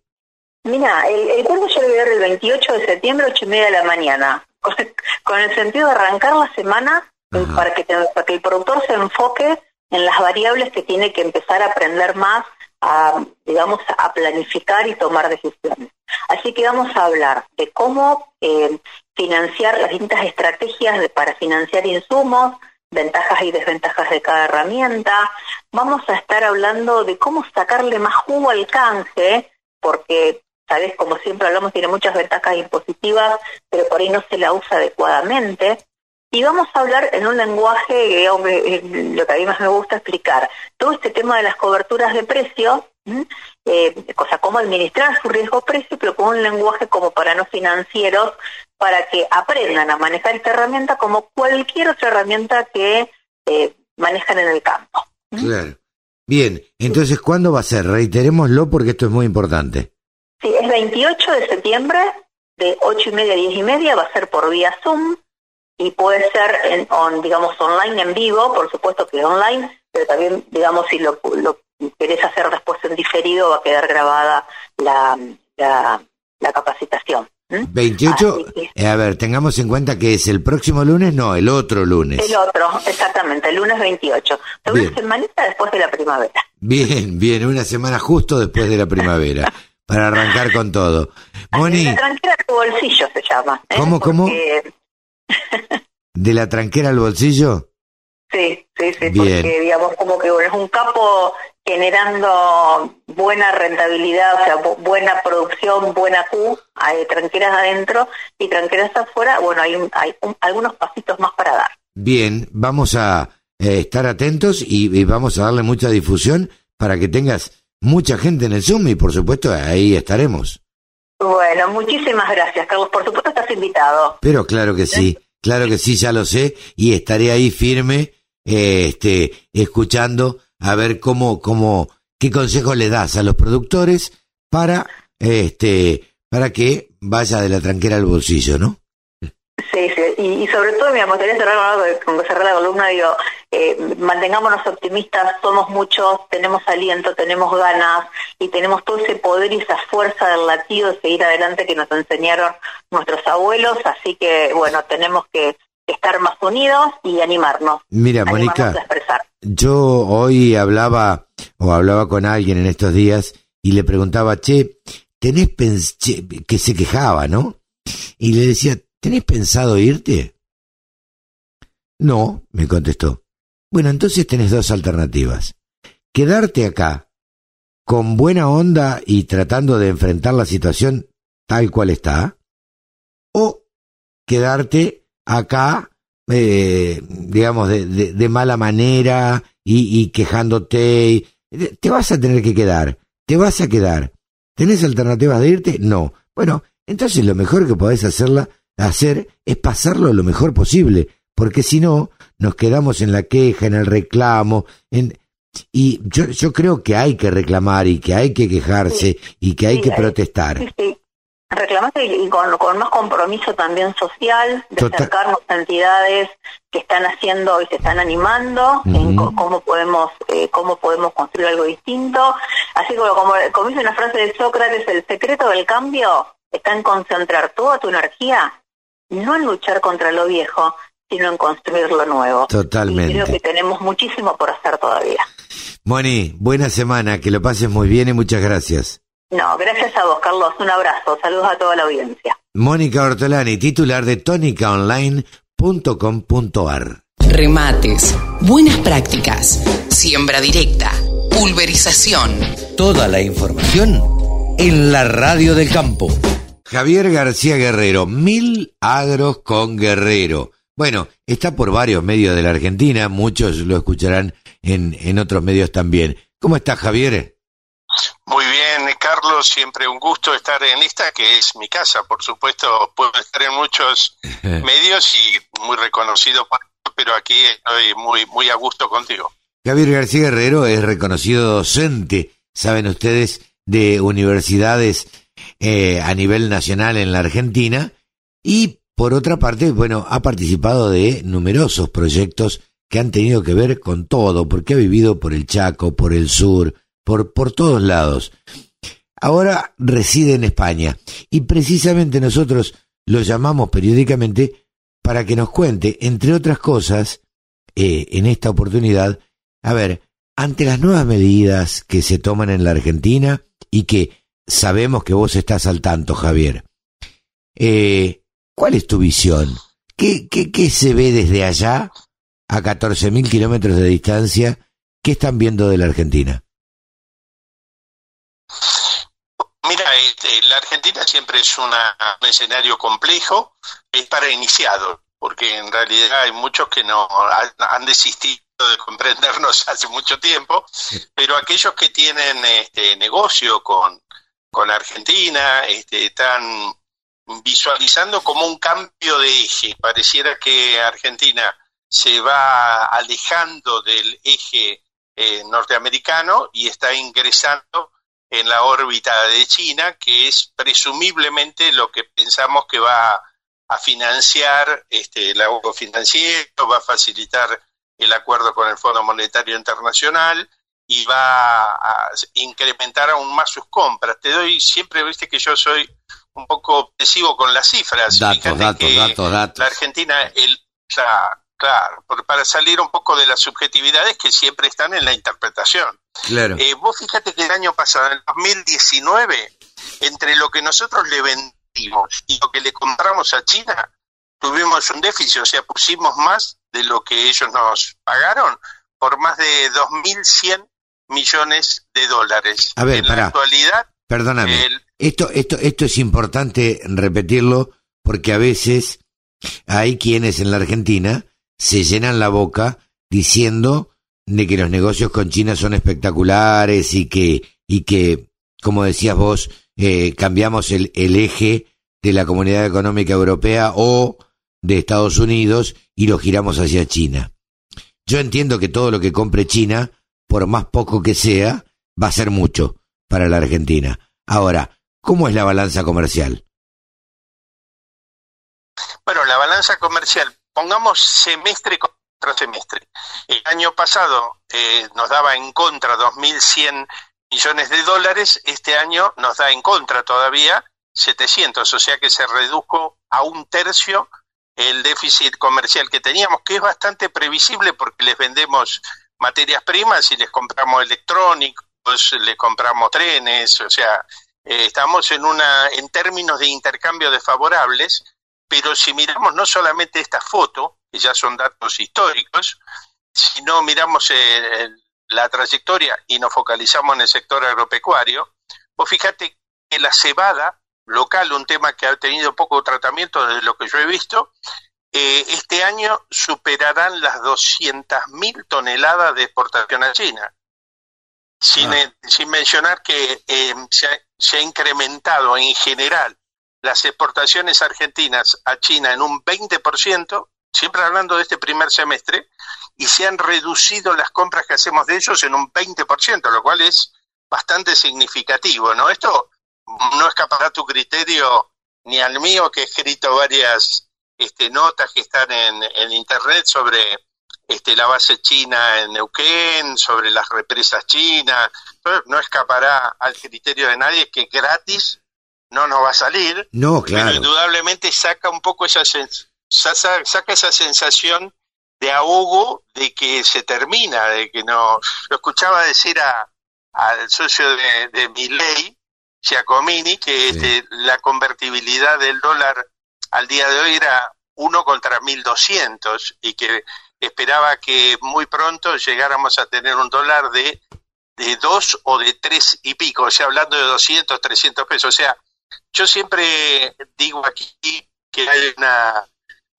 Mira, el, el curso yo lo voy a dar el 28 de septiembre, 8 y media de la mañana, (laughs) con, el sentido de arrancar la semana eh, para que, para que el productor se enfoque en las variables que tiene que empezar a aprender más, a, digamos, a planificar y tomar decisiones. Así que vamos a hablar de cómo eh, financiar las distintas estrategias para financiar insumos, ventajas y desventajas de cada herramienta. Vamos a estar hablando de cómo sacarle más jugo al canje, porque sabes, como siempre hablamos, tiene muchas ventajas impositivas, pero por ahí no se la usa adecuadamente. Y vamos a hablar en un lenguaje, digamos, lo que a mí más me gusta explicar, todo este tema de las coberturas de precio, eh, o sea, cómo administrar su riesgo precio, pero con un lenguaje como para no financieros, para que aprendan a manejar esta herramienta como cualquier otra herramienta que eh, manejan en el campo. Claro. Bien, entonces, ¿cuándo va a ser? Reiterémoslo porque esto es muy importante. Sí, es 28 de septiembre, de 8 y media a 10 y media, va a ser por vía Zoom y puede ser, en, digamos, online en vivo, por supuesto que online, pero también, digamos, si lo, lo querés hacer después en diferido, va a quedar grabada la, la, capacitación. 28, eh, a ver, tengamos en cuenta que es el próximo lunes, no, el otro lunes. El otro, exactamente, el lunes 28. Una semanita después de la primavera. Bien, bien, una semana justo después de la primavera, para arrancar con todo. Moni. La tranquera tu bolsillo se llama. ¿eh? ¿Cómo, cómo? ¿De la tranquera al bolsillo? Sí, sí, sí, porque digamos como que es un capo generando buena rentabilidad, o sea, buena producción, buena Q, hay tranqueras adentro y tranqueras afuera, bueno, hay, hay algunos pasitos más para dar. Bien, vamos a eh, estar atentos y, vamos a darle mucha difusión para que tengas mucha gente en el Zoom y por supuesto ahí estaremos. Bueno, muchísimas gracias, Carlos. Por supuesto estás invitado. Pero claro que sí, claro que sí, ya lo sé y estaré ahí firme, eh, este, escuchando a ver cómo, cómo, qué consejo le das a los productores para, este, para que vaya de la tranquera al bolsillo, ¿no? Sí, sí, y, sobre todo me gustaría cerrar cerrar la columna, digo, eh, mantengámonos optimistas, somos muchos, tenemos aliento, tenemos ganas y tenemos todo ese poder y esa fuerza del latido de seguir adelante que nos enseñaron nuestros abuelos, así que bueno, tenemos que estar más unidos y animarnos. Mira, Mónica, yo hoy hablaba o hablaba con alguien en estos días y le preguntaba, che, ¿tenés que se quejaba, ¿no? Y le decía, ¿tenés pensado irte? No, me contestó. Bueno, entonces tenés dos alternativas. Quedarte acá con buena onda y tratando de enfrentar la situación tal cual está, o quedarte acá, eh, digamos, de, de, mala manera y, y quejándote. te vas a tener que quedar, te vas a quedar. ¿Tenés alternativas de irte? No. Bueno, entonces lo mejor que podés hacerla, hacer es pasarlo lo mejor posible, porque si no, nos quedamos en la queja, en el reclamo, en... y yo, yo creo que hay que reclamar y que hay que quejarse y que hay que protestar. Reclamar y con, más compromiso también social, de acercarnos a entidades que están haciendo y se están animando en cómo podemos eh, cómo podemos construir algo distinto. Así como, como, como dice una frase de Sócrates, el secreto del cambio está en concentrar toda tu energía, no en luchar contra lo viejo, sino en construir lo nuevo. Totalmente. creo que tenemos muchísimo por hacer todavía. Moni, buena semana, que lo pases muy bien y muchas gracias. No, gracias a vos, Carlos. Un abrazo. Saludos a toda la audiencia. Mónica Ortolani, titular de tónicaonline.com.ar. Remates, buenas prácticas, siembra directa, pulverización. Toda la información en la radio del campo. Javier García Guerrero, Mil Agros con Guerrero. Bueno, está por varios medios de la Argentina, muchos lo escucharán en, en otros medios también. ¿Cómo estás, Javier? Muy bien, Carlos, siempre un gusto estar en esta, que es mi casa, por supuesto, puedo estar en muchos (laughs) medios y muy reconocido, pero aquí estoy muy, muy a gusto contigo. Javier García Guerrero es reconocido docente, saben ustedes, de universidades eh, a nivel nacional en la Argentina y por otra parte, bueno, ha participado de numerosos proyectos que han tenido que ver con todo, porque ha vivido por el Chaco, por el sur, por, por todos lados. Ahora reside en España y precisamente nosotros lo llamamos periódicamente para que nos cuente, entre otras cosas, eh, en esta oportunidad, a ver, ante las nuevas medidas que se toman en la Argentina y que sabemos que vos estás al tanto, Javier, eh, ¿cuál es tu visión? ¿Qué, qué, qué se ve desde allá, a 14.000 kilómetros de distancia? ¿Qué están viendo de la Argentina? Mira, este, la Argentina siempre es una, un escenario complejo, es para iniciados, porque en realidad hay muchos que no han, desistido de comprendernos (laughs) hace mucho tiempo, pero aquellos que tienen este negocio con, con Argentina este, están visualizando como un cambio de eje. Pareciera que Argentina se va alejando del eje eh, norteamericano y está ingresando en la órbita de China, que es presumiblemente lo que pensamos que va a financiar este, el ahorro financiero, va a facilitar el acuerdo con el Fondo Monetario Internacional y va a incrementar aún más sus compras. Te doy, siempre viste que yo soy un poco obsesivo con las cifras. Datos, datos, datos, datos. La Argentina, el, claro, para salir un poco de las subjetividades que siempre están en la interpretación. Claro. Eh, vos fíjate que el año pasado, en el 2019, entre lo que nosotros le vendimos y lo que le compramos a China, tuvimos un déficit, o sea, pusimos más de lo que ellos nos pagaron por más de 2.100 millones de dólares. A ver, en la actualidad, perdóname. el- Esto, esto, esto es importante repetirlo porque a veces hay quienes en la Argentina se llenan la boca diciendo de que los negocios con China son espectaculares y que, y que como decías vos, eh, cambiamos el, el eje de la Comunidad Económica Europea o de Estados Unidos y lo giramos hacia China. Yo entiendo que todo lo que compre China, por más poco que sea, va a ser mucho para la Argentina. Ahora, ¿cómo es la balanza comercial? Bueno, la balanza comercial, pongamos semestre contra semestre. El año pasado eh, nos daba en contra 2.100 millones de dólares, este año nos da en contra todavía 700, o sea que se redujo a un tercio el déficit comercial que teníamos, que es bastante previsible porque les vendemos materias primas y les compramos electrónicos, les compramos trenes, o sea, eh, estamos en una en términos de intercambio desfavorables, pero si miramos no solamente esta foto, que ya son datos históricos, sino miramos eh, el- la trayectoria y nos focalizamos en el sector agropecuario, vos fíjate que la cebada local, un tema que ha tenido poco tratamiento desde lo que yo he visto, eh, este año superarán las 200.000 toneladas de exportación a China. Sin, Ah. eh, sin mencionar que eh, se, ha, se ha incrementado en general las exportaciones argentinas a China en un 20%, siempre hablando de este primer semestre, y se han reducido las compras que hacemos de ellos en un 20%, lo cual es bastante significativo, ¿no? Esto no escapará a tu criterio ni al mío, que he escrito varias este, notas que están en, en internet sobre este, la base china en Neuquén, sobre las represas chinas, no, escapará al criterio de nadie que gratis no nos va a salir, No, pero claro. indudablemente saca un poco esa saca esa sensación de ahogo de que se termina, de que no. Lo escuchaba decir a, al socio de, de mi ley, Giacomini, que Sí. este, la convertibilidad del dólar al día de hoy era uno contra 1200 y que esperaba que muy pronto llegáramos a tener un dólar de de dos o de tres y pico, o sea, hablando de 200, 300 pesos. O sea, yo siempre digo aquí que hay una,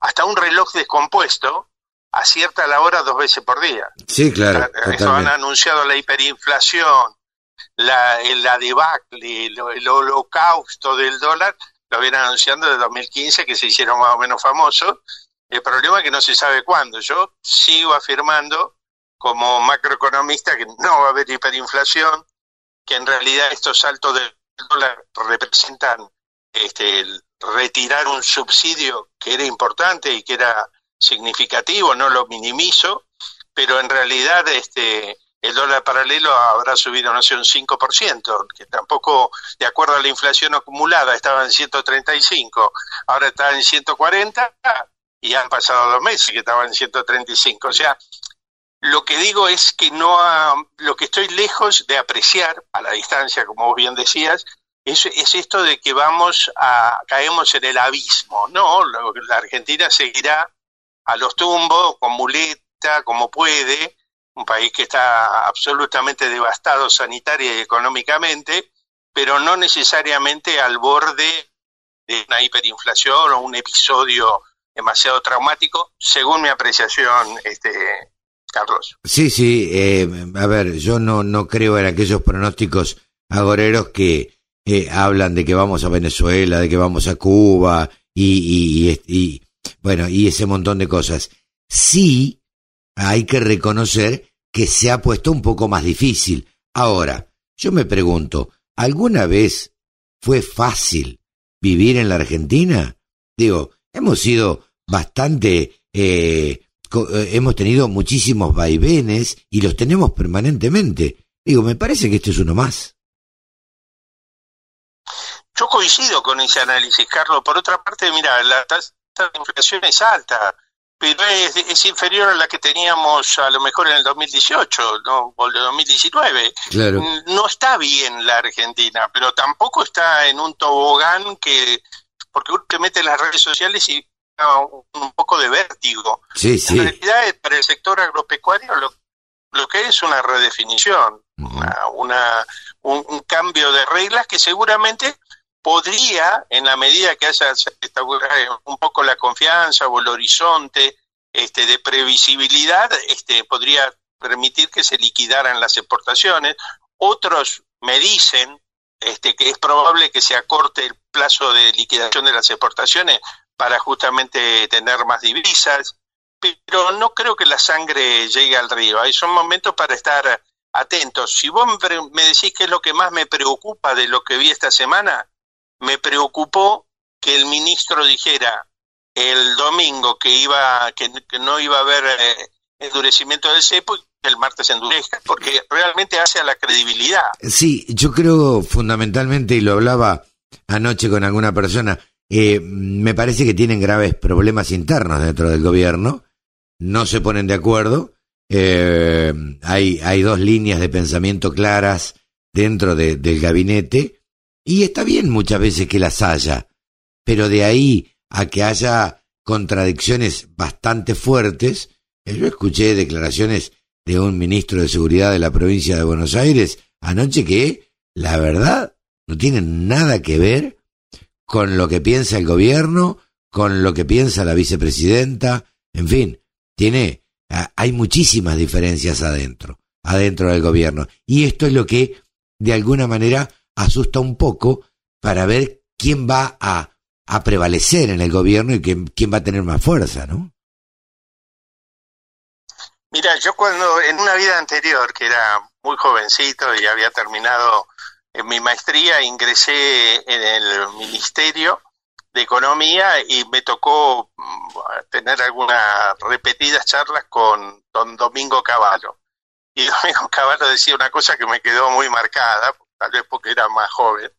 hasta un reloj descompuesto acierta la hora dos veces por día. Sí, claro. Eso han anunciado la hiperinflación, la, la debacle, el, el holocausto del dólar, lo vienen anunciando desde 2015, que se hicieron más o menos famosos. El problema es que no se sabe cuándo. Yo sigo afirmando, como macroeconomista, que no va a haber hiperinflación, que en realidad estos saltos del dólar representan este, retirar un subsidio que era importante y que era significativo, no lo minimizo, pero en realidad este el dólar paralelo habrá subido, no sé, un 5%, que tampoco, de acuerdo a la inflación acumulada, estaba en 135, ahora está en 140 y han pasado dos meses que estaba en 135. O sea, lo que digo es que no ha- lo que estoy lejos de apreciar a la distancia, como vos bien decías, es, es esto de que vamos a caemos en el abismo. No, la Argentina seguirá a los tumbos, con muleta, como puede, un país que está absolutamente devastado sanitaria y económicamente, pero no necesariamente al borde de una hiperinflación o un episodio demasiado traumático, según mi apreciación, este, Carlos. Sí, sí, eh, a ver, yo no, no creo en aquellos pronósticos agoreros que eh, hablan de que vamos a Venezuela, de que vamos a Cuba y, y, bueno, y ese montón de cosas. Sí, hay que reconocer que se ha puesto un poco más difícil. Ahora, yo me pregunto, ¿alguna vez fue fácil vivir en la Argentina? Digo, hemos sido bastante, eh, eh, hemos tenido muchísimos vaivenes y los tenemos permanentemente. Digo, me parece que esto es uno más. Yo coincido con ese análisis, Carlos. Por otra parte, mira, la tasa de inflación es alta, pero es, inferior a la que teníamos a lo mejor en el 2018 ¿no? o el 2019. Claro. No está bien la Argentina, pero tampoco está en un tobogán que, porque uno te mete en las redes sociales y un poco de vértigo. Sí, sí. En realidad, para el sector agropecuario lo, lo que es una redefinición, una, una un, cambio de reglas que seguramente podría, en la medida que haya un poco la confianza o el horizonte este, de previsibilidad, este, podría permitir que se liquidaran las exportaciones. Otros me dicen este, que es probable que se acorte el plazo de liquidación de las exportaciones para justamente tener más divisas, pero no creo que la sangre llegue al río. Hay son momentos para estar atentos. Si vos me decís qué es lo que más me preocupa de lo que vi esta semana, me preocupó que el ministro dijera el domingo que iba que, no iba a haber eh, endurecimiento del cepo y que el martes endurezca, porque realmente hace a la credibilidad. Sí, yo creo fundamentalmente, y lo hablaba anoche con alguna persona, eh, me parece que tienen graves problemas internos dentro del gobierno, no se ponen de acuerdo, eh, hay, hay dos líneas de pensamiento claras dentro de, del gabinete, y está bien muchas veces que las haya, pero de ahí a que haya contradicciones bastante fuertes, eh, yo escuché declaraciones de un ministro de Seguridad de la provincia de Buenos Aires anoche que, la verdad, no tienen nada que ver con lo que piensa el gobierno, con lo que piensa la vicepresidenta, en fin, tiene, hay muchísimas diferencias adentro, adentro del gobierno. Y esto es lo que, de alguna manera, asusta un poco para ver quién va a, a prevalecer en el gobierno y quién, quién va a tener más fuerza, ¿no? Mira, yo cuando en una vida anterior, que era muy jovencito y había terminado en mi maestría, ingresé en el Ministerio de Economía y me tocó mm, tener algunas repetidas charlas con don Domingo Cavallo. Y (laughs) Domingo Cavallo decía una cosa que me quedó muy marcada, tal vez porque era más joven,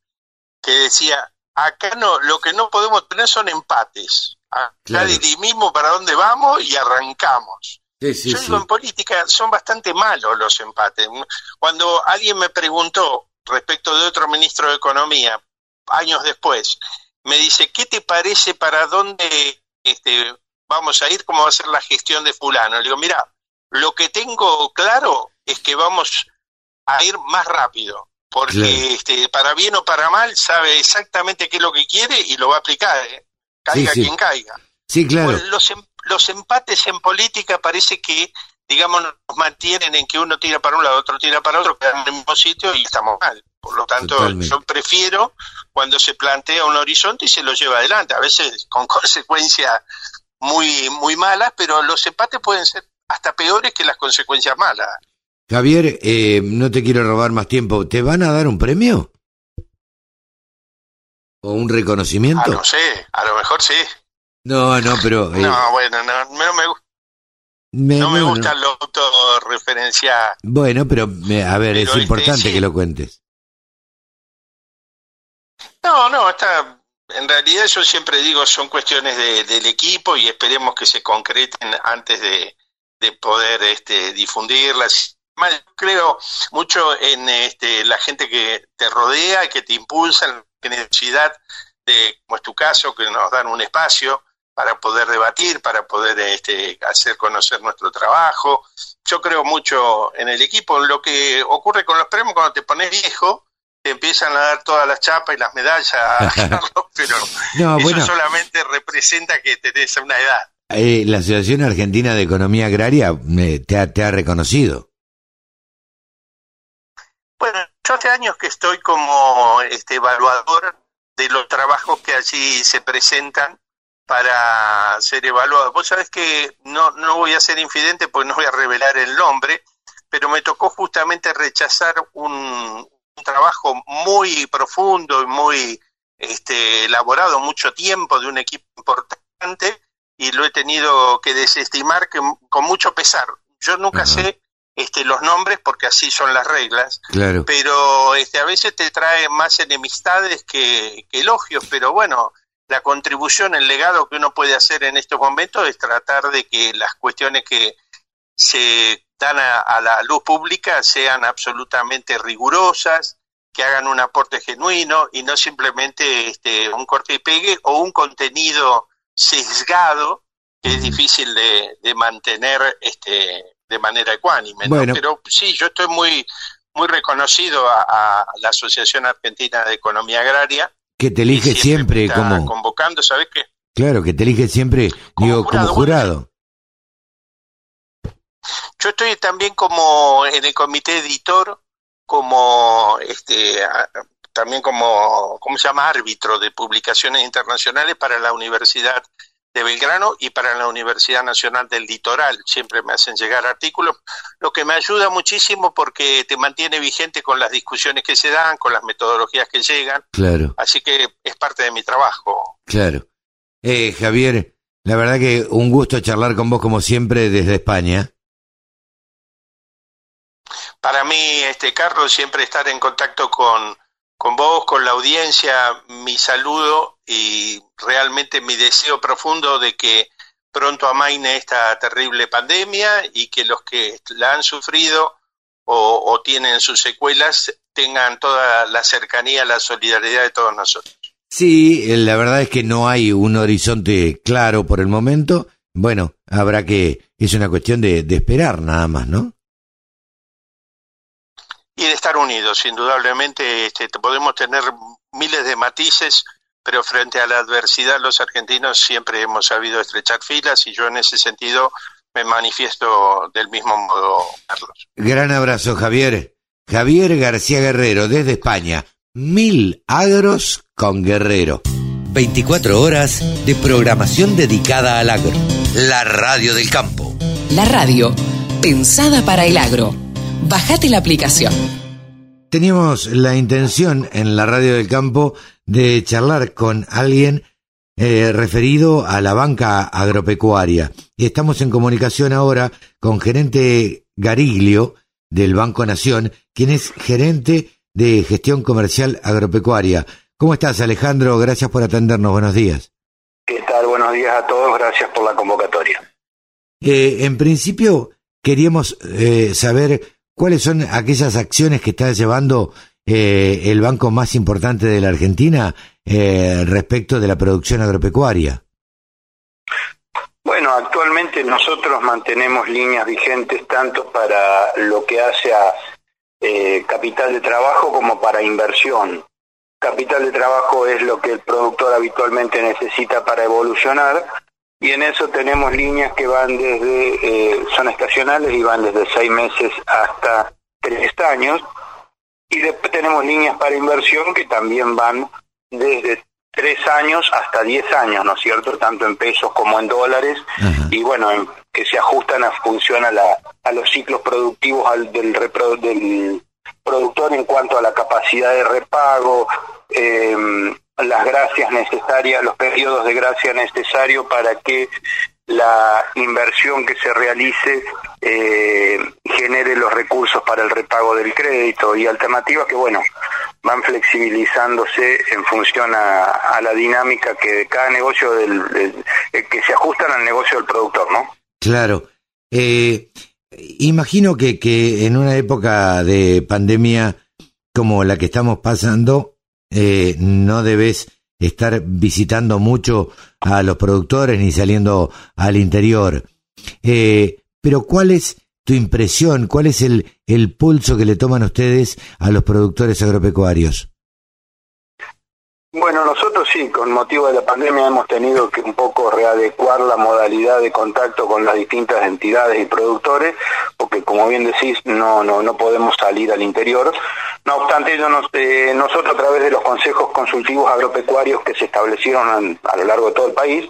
que decía, acá no, lo que no podemos tener son empates. Acá dirimimos para dónde vamos y arrancamos. Yo digo, en política son bastante malos los empates. Cuando alguien me preguntó respecto de otro ministro de Economía, años después, me dice, ¿qué te parece para dónde este, vamos a ir? ¿Cómo va a ser la gestión de fulano? Le digo, mira, lo que tengo claro es que vamos a ir más rápido porque este, para bien o para mal sabe exactamente qué es lo que quiere y lo va a aplicar, ¿eh? caiga quien caiga. Sí, claro. los, em, los empates en política parece que, digamos, nos mantienen en que uno tira para un lado, otro tira para otro, quedan en el mismo sitio y estamos mal. Por lo tanto, yo prefiero cuando se plantea un horizonte y se lo lleva adelante, a veces con (laughs) consecuencias muy, muy malas, pero los empates pueden ser hasta peores que las consecuencias malas. Javier, eh, no te quiero robar más tiempo. ¿Te van a dar un premio? ¿O un reconocimiento? Ah, no sé, a lo mejor sí. No, no, pero... Eh, no, bueno, no, no me gusta. No me gusta lo autorreferencial. Bueno, pero a ver, es este, importante que lo cuentes. No, no, está. En realidad yo siempre digo son cuestiones de, del equipo y esperemos que se concreten antes de, de poder este, difundirlas creo mucho en este, la gente que te rodea, y que te impulsa, la necesidad de, como es tu caso, que nos dan un espacio para poder debatir, para poder este, hacer conocer nuestro trabajo. Yo creo mucho en el equipo. Lo que ocurre con los premios cuando te pones viejo, te empiezan a dar todas las chapas y las medallas, (laughs) pero eso solamente representa que tenés una edad. Eh, la Asociación Argentina de Economía Agraria eh, te, ha, te ha reconocido. Bueno, yo hace años que estoy como este evaluador de los trabajos que allí se presentan para ser evaluados. Vos sabés que no, no voy a ser infidente porque no voy a revelar el nombre, pero me tocó justamente rechazar un, trabajo muy profundo y muy este, elaborado, mucho tiempo de un equipo importante y lo he tenido que desestimar con mucho pesar. Yo nunca sé este, los nombres porque así son las reglas, claro. pero este, a veces te trae más enemistades que, elogios, pero bueno, la contribución, el legado que uno puede hacer en estos momentos es tratar de que las cuestiones que se dan a, la luz pública sean absolutamente rigurosas, que hagan un aporte genuino y no simplemente este, un corte y pegue o un contenido sesgado que es difícil de, de mantener este, de manera ecuánime. Pero sí, yo estoy muy, muy reconocido a, la Asociación Argentina de Economía Agraria. Que te elige siempre, como... Convocando, ¿sabes qué? Claro, que te elige siempre, como digo, jurado, como jurado. Yo estoy también como en el comité editor, como este también como, ¿cómo se llama? Árbitro de publicaciones internacionales para la Universidad de Belgrano y para la Universidad Nacional del Litoral. Siempre me hacen llegar artículos, lo que me ayuda muchísimo porque te mantiene vigente con las discusiones que se dan, con las metodologías que llegan. Claro. Así que es parte de mi trabajo. Claro. Eh, Javier, la verdad que un gusto charlar con vos como siempre desde España. Para mí, este Carlos, siempre estar en contacto con con vos, con la audiencia, mi saludo y realmente mi deseo profundo de que pronto amaine esta terrible pandemia y que los que la han sufrido o, tienen sus secuelas tengan toda la cercanía, la solidaridad de todos nosotros. Sí, la verdad es que no hay un horizonte claro por el momento. Bueno, habrá que, es una cuestión de, de esperar nada más, ¿no? y de estar unidos. Indudablemente este, podemos tener miles de matices, pero frente a la adversidad los argentinos siempre hemos sabido estrechar filas y yo en ese sentido me manifiesto del mismo modo, Carlos. Gran abrazo, Javier. Javier García Guerrero, desde España. Mil agros con Guerrero. 24 horas de programación dedicada al agro. La radio del campo. La radio, pensada para el agro. Bájate la aplicación. Teníamos la intención en la radio del campo de charlar con alguien eh, referido a la banca agropecuaria. Y estamos en comunicación ahora con gerente Gariglio del Banco Nación, quien es gerente de gestión comercial agropecuaria. ¿Cómo estás, Alejandro? Gracias por atendernos. Buenos días. ¿Qué tal? Buenos días a todos. Gracias por la convocatoria. Eh, en principio, queríamos eh, saber ¿Cuáles son aquellas acciones que está llevando eh, el banco más importante de la Argentina eh, respecto de la producción agropecuaria? Bueno, actualmente nosotros mantenemos líneas vigentes tanto para lo que hace a eh, capital de trabajo como para inversión. Capital de trabajo es lo que el productor habitualmente necesita para evolucionar y en eso tenemos líneas que van desde, eh, son estacionales y van desde seis meses hasta tres años, y después tenemos líneas para inversión que también van desde tres años hasta diez años, ¿no es cierto? Tanto en pesos como en dólares, y bueno, que se ajustan a función a, la, a los ciclos productivos al, del, del productor en cuanto a la capacidad de repago, eh, las gracias necesarias, los periodos de gracia necesarios para que la inversión que se realice eh, genere los recursos para el repago del crédito y alternativas que, bueno, van flexibilizándose en función a, la dinámica que cada negocio, del, que se ajustan al negocio del productor, ¿no? Claro. Eh, imagino que, que en una época de pandemia como la que estamos pasando, eh, no debes estar visitando mucho a los productores ni saliendo al interior. Eh, pero ¿cuáles tu impresión? ¿Cuál es el, el pulso que le toman ustedes a los productores agropecuarios? Bueno, nosotros sí, con motivo de la pandemia hemos tenido que un poco readecuar la modalidad de contacto con las distintas entidades y productores, porque como bien decís, no, no, no podemos salir al interior. No obstante ello, eh, nosotros a través de los consejos consultivos agropecuarios que se establecieron a lo largo de todo el país,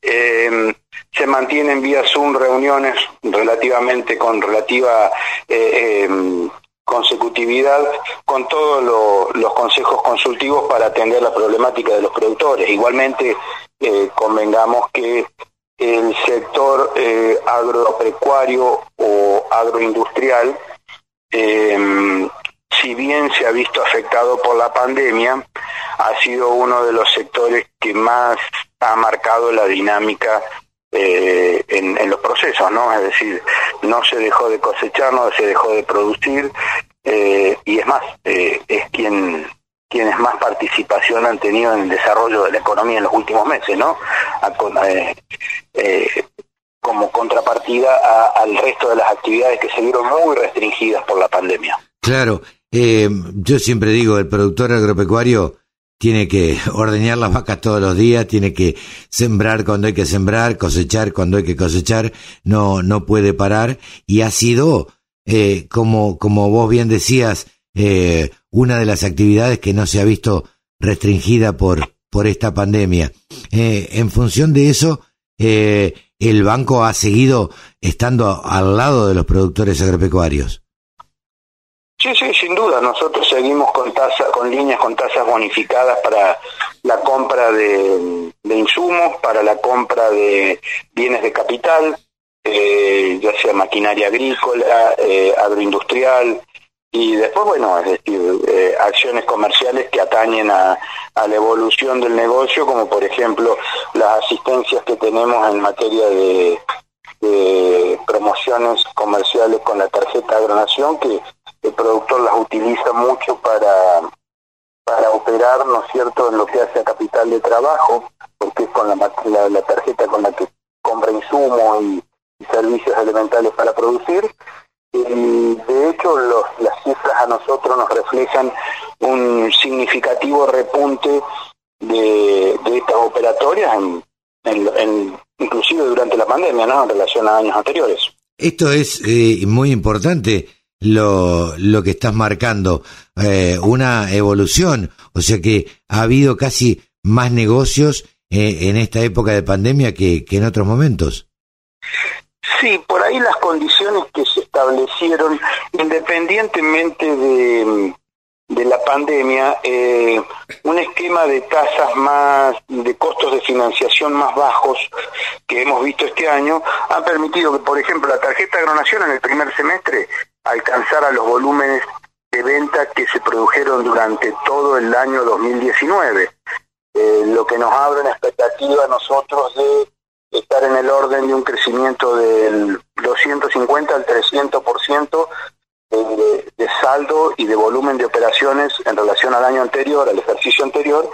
eh, se mantienen vía Zoom reuniones relativamente con relativa eh, em, consecutividad con todos los consejos consultivos para atender la problemática de los productores. Igualmente, eh, convengamos que el sector eh, agropecuario o agroindustrial, em, si bien se ha visto afectado por la pandemia, ha sido uno de los sectores que más ha marcado la dinámica eh, en, los procesos, ¿no? Es decir, no se dejó de cosechar, no se dejó de producir, eh, y es más, eh, es quien quienes más participación han tenido en el desarrollo de la economía en los últimos meses, ¿no? como contrapartida al resto de las actividades que se vieron muy restringidas por la pandemia. Claro, yo siempre digo, el productor agropecuario tiene que ordeñar las vacas todos los días, tiene que sembrar cuando hay que sembrar, cosechar cuando hay que cosechar, no, no puede parar y ha sido, eh, como, como vos bien decías, eh, una de las actividades que no se ha visto restringida por, por esta pandemia. Eh, en función de eso, el banco ha seguido estando al lado de los productores agropecuarios. Sí, sí, sin duda. Nosotros seguimos con tasa, con líneas con tasas bonificadas para la compra de, insumos, para la compra de bienes de capital, eh, ya sea maquinaria agrícola, eh, agroindustrial, y después, bueno, es decir, eh, acciones comerciales que atañen a, la evolución del negocio, como por ejemplo las asistencias que tenemos en materia de, de promociones comerciales con la tarjeta Agronación, que el productor las utiliza mucho para, para operar, ¿no es cierto?, en lo que hace a capital de trabajo, porque es con la, la, tarjeta con la que compra insumos y, servicios elementales para producir. Y de hecho, los, las cifras a nosotros nos reflejan un significativo repunte de, de estas operatorias, en, en, inclusive durante la pandemia, ¿no?, en relación a años anteriores. Esto es eh, muy importante lo, lo que estás marcando, eh, una evolución, o sea que ha habido casi más negocios eh, en esta época de pandemia que, que en otros momentos. Sí, por ahí las condiciones que se establecieron, independientemente de, de la pandemia, eh, un esquema de tasas más, de costos de financiación más bajos que hemos visto este año, han permitido que, por ejemplo, la tarjeta Agronación en el primer semestre alcanzara los volúmenes de venta que se produjeron durante todo el año 2019, eh, lo que nos abre una expectativa a nosotros de estar en el orden de un crecimiento del 250 al 300% de, saldo y de volumen de operaciones en relación al año anterior, al ejercicio anterior,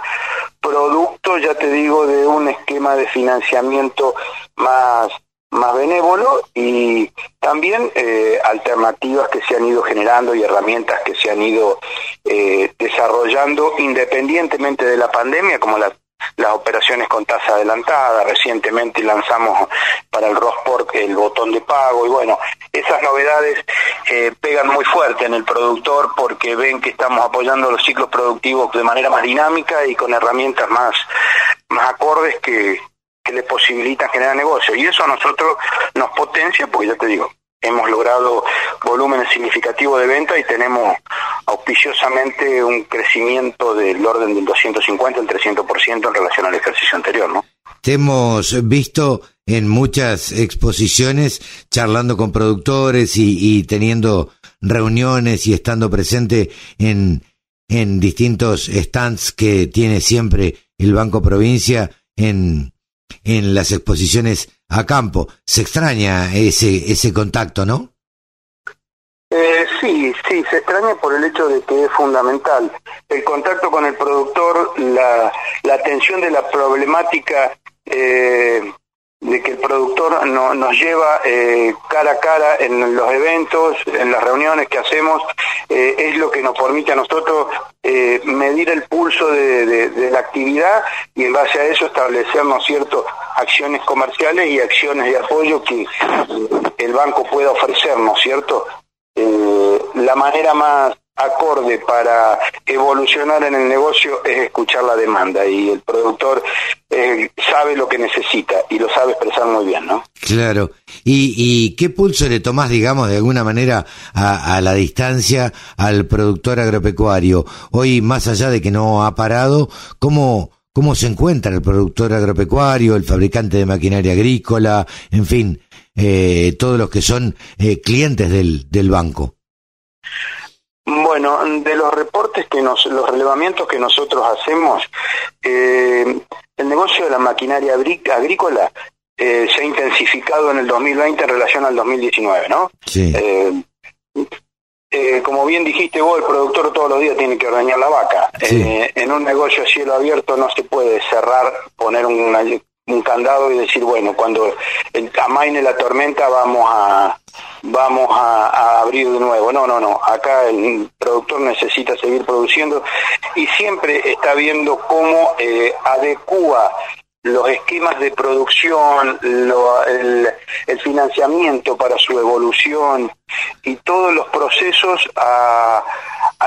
producto, ya te digo, de un esquema de financiamiento más, más benévolo y también eh, alternativas que se han ido generando y herramientas que se han ido eh, desarrollando independientemente de la pandemia, como la las operaciones con tasa adelantada, recientemente lanzamos para el Rosport el botón de pago y bueno, esas novedades eh, pegan muy fuerte en el productor porque ven que estamos apoyando los ciclos productivos de manera más dinámica y con herramientas más, más acordes que, que le posibilitan generar negocio y eso a nosotros nos potencia porque ya te digo, hemos logrado volúmenes significativos de venta y tenemos auspiciosamente un crecimiento del orden del 250 al 300% en relación al ejercicio anterior, ¿no? Te hemos visto en muchas exposiciones charlando con productores y, teniendo reuniones y estando presente en, en distintos stands que tiene siempre el Banco Provincia en, en las exposiciones a campo. Se extraña ese, ese contacto, ¿no? Eh, sí, sí, se extraña por el hecho de que es fundamental. El contacto con el productor, la, la atención de la problemática eh, de que el productor no, nos lleva eh, cara a cara en los eventos, en las reuniones que hacemos, eh, es lo que nos permite a nosotros eh, medir el pulso de, la actividad y en base a eso establecer, ¿no cierto?, acciones comerciales y acciones de apoyo que el banco pueda ofrecer, ¿no es cierto? la manera más acorde para evolucionar en el negocio es escuchar la demanda y el productor eh, sabe lo que necesita y lo sabe expresar muy bien, ¿no? Claro. ¿Y, qué pulso le tomás, digamos, de alguna manera a, la distancia al productor agropecuario? Hoy, más allá de que no ha parado, ¿cómo, cómo se encuentra el productor agropecuario, el fabricante de maquinaria agrícola, en fin, eh, todos los que son eh, clientes del, del banco? Bueno, de los reportes que nos, los relevamientos que nosotros hacemos, eh, el negocio de la maquinaria agrícola eh, se ha intensificado en el 2020 en relación al 2019, ¿no? Sí. Eh, como bien dijiste vos, el productor todos los días tiene que ordeñar la vaca. en un negocio a cielo abierto no se puede cerrar, poner un, un candado y decir, bueno, cuando amaine la tormenta vamos a, vamos a, abrir de nuevo. No, no, no. Acá el productor necesita seguir produciendo y siempre está viendo cómo eh, adecua los esquemas de producción, el, financiamiento para su evolución y todos los procesos a,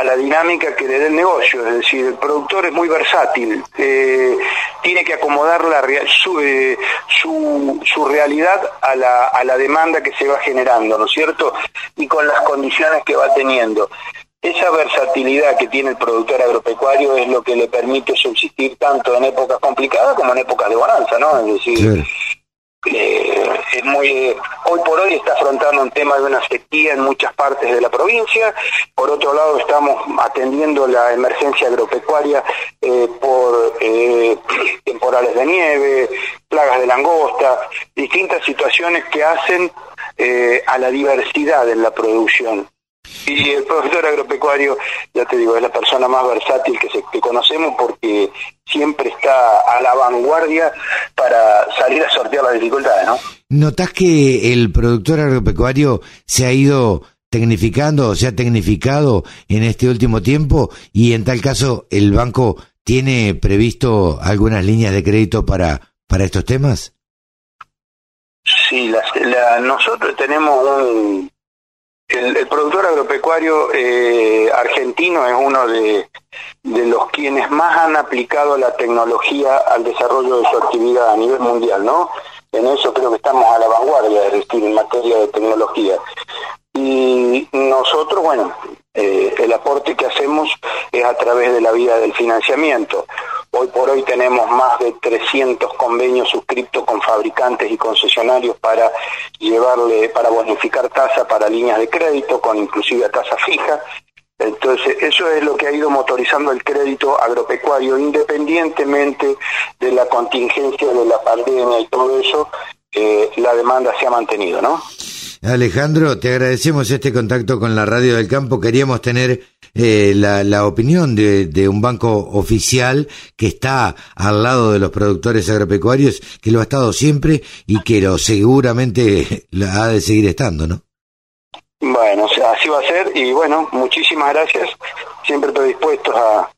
la dinámica que le dé el negocio. Es decir, el productor es muy versátil, eh, tiene que acomodar la, su, eh, su, su, realidad a la, a la demanda que se va generando, ¿no es cierto? Y con las condiciones que va teniendo. Esa versatilidad que tiene el productor agropecuario es lo que le permite subsistir tanto en épocas complicadas como en épocas de bonanza, ¿no? Es decir, eh, es muy hoy por hoy está afrontando un tema de una sequía en muchas partes de la provincia. Por otro lado, estamos atendiendo la emergencia agropecuaria eh, por eh, (clears throat) temporales de nieve, plagas de langosta, distintas situaciones que hacen a la diversidad en la producción. Y el profesor agropecuario, ya te digo, es la persona más versátil que, se, que conocemos porque siempre está a la vanguardia para salir a sortear las dificultades, ¿no? ¿Notás que el productor agropecuario se ha ido tecnificando o se ha tecnificado en este último tiempo y en tal caso el banco tiene previsto algunas líneas de crédito para, para estos temas? Sí, nosotros tenemos un, el, productor agropecuario eh, argentino es uno de, los quienes más han aplicado la tecnología al desarrollo de su actividad a nivel mundial, ¿no? En eso creo que estamos a la vanguardia, es decir, en materia de tecnología. Y nosotros, bueno, eh, el aporte que hacemos es a través de la vía del financiamiento. Hoy por hoy tenemos más de 300 convenios suscritos con fabricantes y concesionarios para llevarle, para bonificar tasa para líneas de crédito, con inclusive tasa fija. Entonces, eso es lo que ha ido motorizando el crédito agropecuario, independientemente de la contingencia de la pandemia y todo eso, eh, la demanda se ha mantenido, ¿no? Alejandro, te agradecemos este contacto con la Radio del Campo. Queríamos tener eh, la, opinión de, un banco oficial que está al lado de los productores agropecuarios, que lo ha estado siempre y que lo seguramente (laughs) ha de seguir estando, ¿no? Bueno, así va a ser y bueno, muchísimas gracias. Siempre estoy dispuesto a,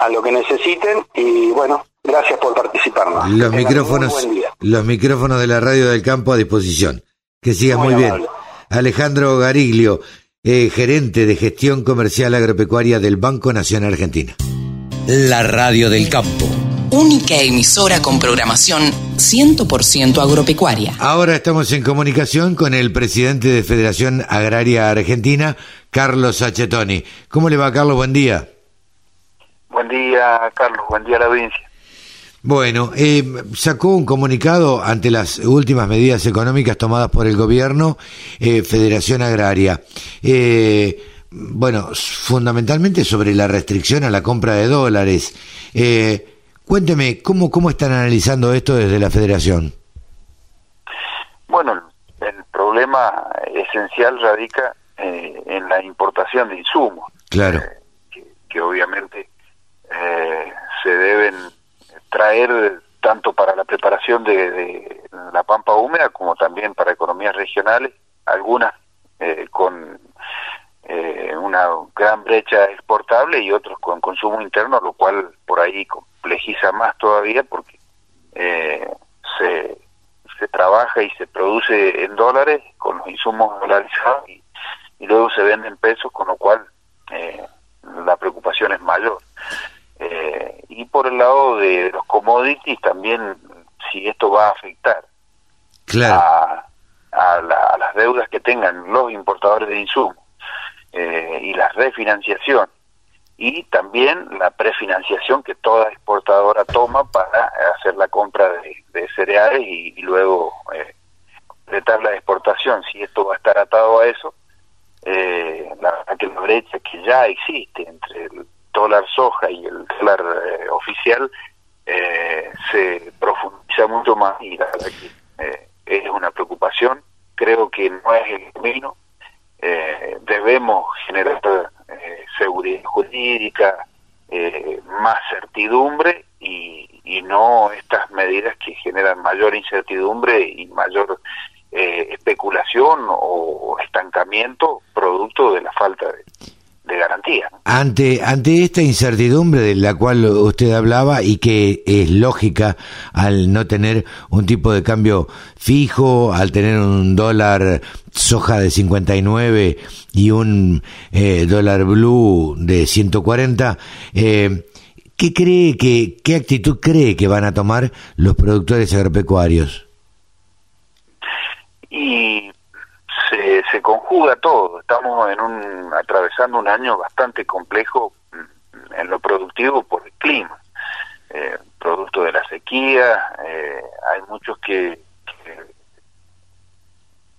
a, lo que necesiten y bueno, gracias por participar. Los micrófonos, los micrófonos de la Radio del Campo a disposición. Que sigas muy, bien. Alejandro Gariglio, eh, gerente de gestión comercial agropecuaria del Banco Nacional Argentina. La Radio del Campo. Única emisora con programación 100% agropecuaria. Ahora estamos en comunicación con el presidente de Federación Agraria Argentina, Carlos Achetoni. ¿Cómo le va, Carlos? Buen día. Buen día, Carlos. Buen día a la audiencia. Bueno, eh, sacó un comunicado ante las últimas medidas económicas tomadas por el gobierno, eh, Federación Agraria. Eh, bueno, fundamentalmente sobre la restricción a la compra de dólares. cuénteme, ¿cómo, ¿cómo están analizando esto desde la Federación? Bueno, el problema esencial radica en la importación de insumos. Claro. que, obviamente se deben traer tanto para la preparación de, la pampa húmeda como también para economías regionales, algunas eh, con eh, una gran brecha exportable y otros con consumo interno, lo cual por ahí complejiza más todavía porque se, se trabaja y se produce en dólares con los insumos dolarizados y, y luego se vende en pesos, con lo cual la preocupación es mayor. Eh, y por el lado de los commodities también, si esto va a afectar a, a, las deudas que tengan los importadores de insumos eh, y la refinanciación y también la prefinanciación que toda exportadora toma para hacer la compra de, cereales y, luego eh, completar la exportación. Si esto va a estar atado a eso, eh, la que la brecha que ya existe entre el dólar soja y el dólar eh, oficial eh, se profundiza mucho más y la verdad que eh, es una preocupación. Creo que no es el camino. debemos generar seguridad jurídica, más certidumbre y, y no estas medidas que generan mayor incertidumbre y mayor especulación o estancamiento producto de la falta de, de garantía. Ante, ante esta incertidumbre de la cual usted hablaba y que es lógica al no tener un tipo de cambio fijo, al tener un dólar soja de 59 y un eh, dólar blue de 140, eh, ¿qué cree que, qué actitud cree que van a tomar los productores agropecuarios? Y conjuga todo. Estamos en un, atravesando un año bastante complejo en lo productivo por el clima. Eh, producto de la sequía, eh, hay muchos que,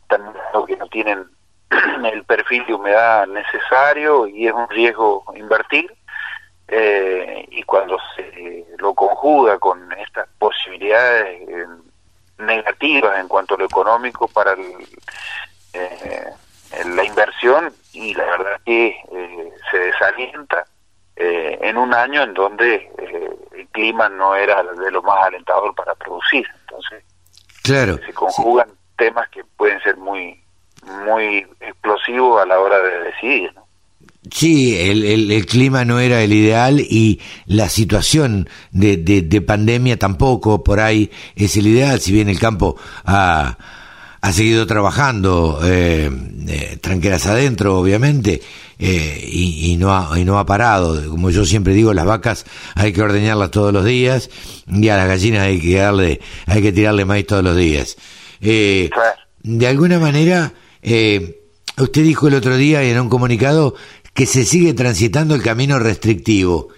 que no tienen (clears throat) el perfil de humedad necesario y es un riesgo invertir. Eh, y cuando se lo conjuga con estas posibilidades negativas en cuanto a lo económico para el, eh, la inversión y la verdad que eh, se desalienta eh, en un año en donde eh, el clima no era de lo más alentador para producir. Entonces, claro, se conjugan temas que pueden ser muy muy explosivos a la hora de decidir. Sí, el, el, el, clima no era el ideal y la situación de, de, de pandemia tampoco por ahí es el ideal, si bien el campo ha ha seguido trabajando eh, eh, tranqueras adentro, obviamente, eh, y, no ha, y no ha parado. Como yo siempre digo, las vacas hay que ordeñarlas todos los días y a las gallinas hay que darle, hay que tirarle maíz todos los días. Eh, de alguna manera, usted dijo el otro día en un comunicado que se sigue transitando el camino restrictivo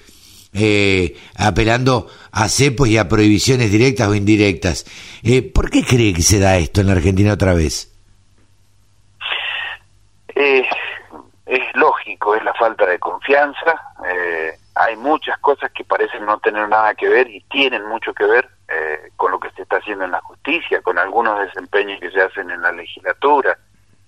eh, apelando a cepos y a prohibiciones directas o indirectas. Eh, ¿Por qué cree que se da esto en la Argentina otra vez? Es lógico, es la falta de confianza. Eh, hay muchas cosas que parecen no tener nada que ver y tienen mucho que ver eh, con lo que se está haciendo en la justicia, con algunos desempeños que se hacen en la legislatura,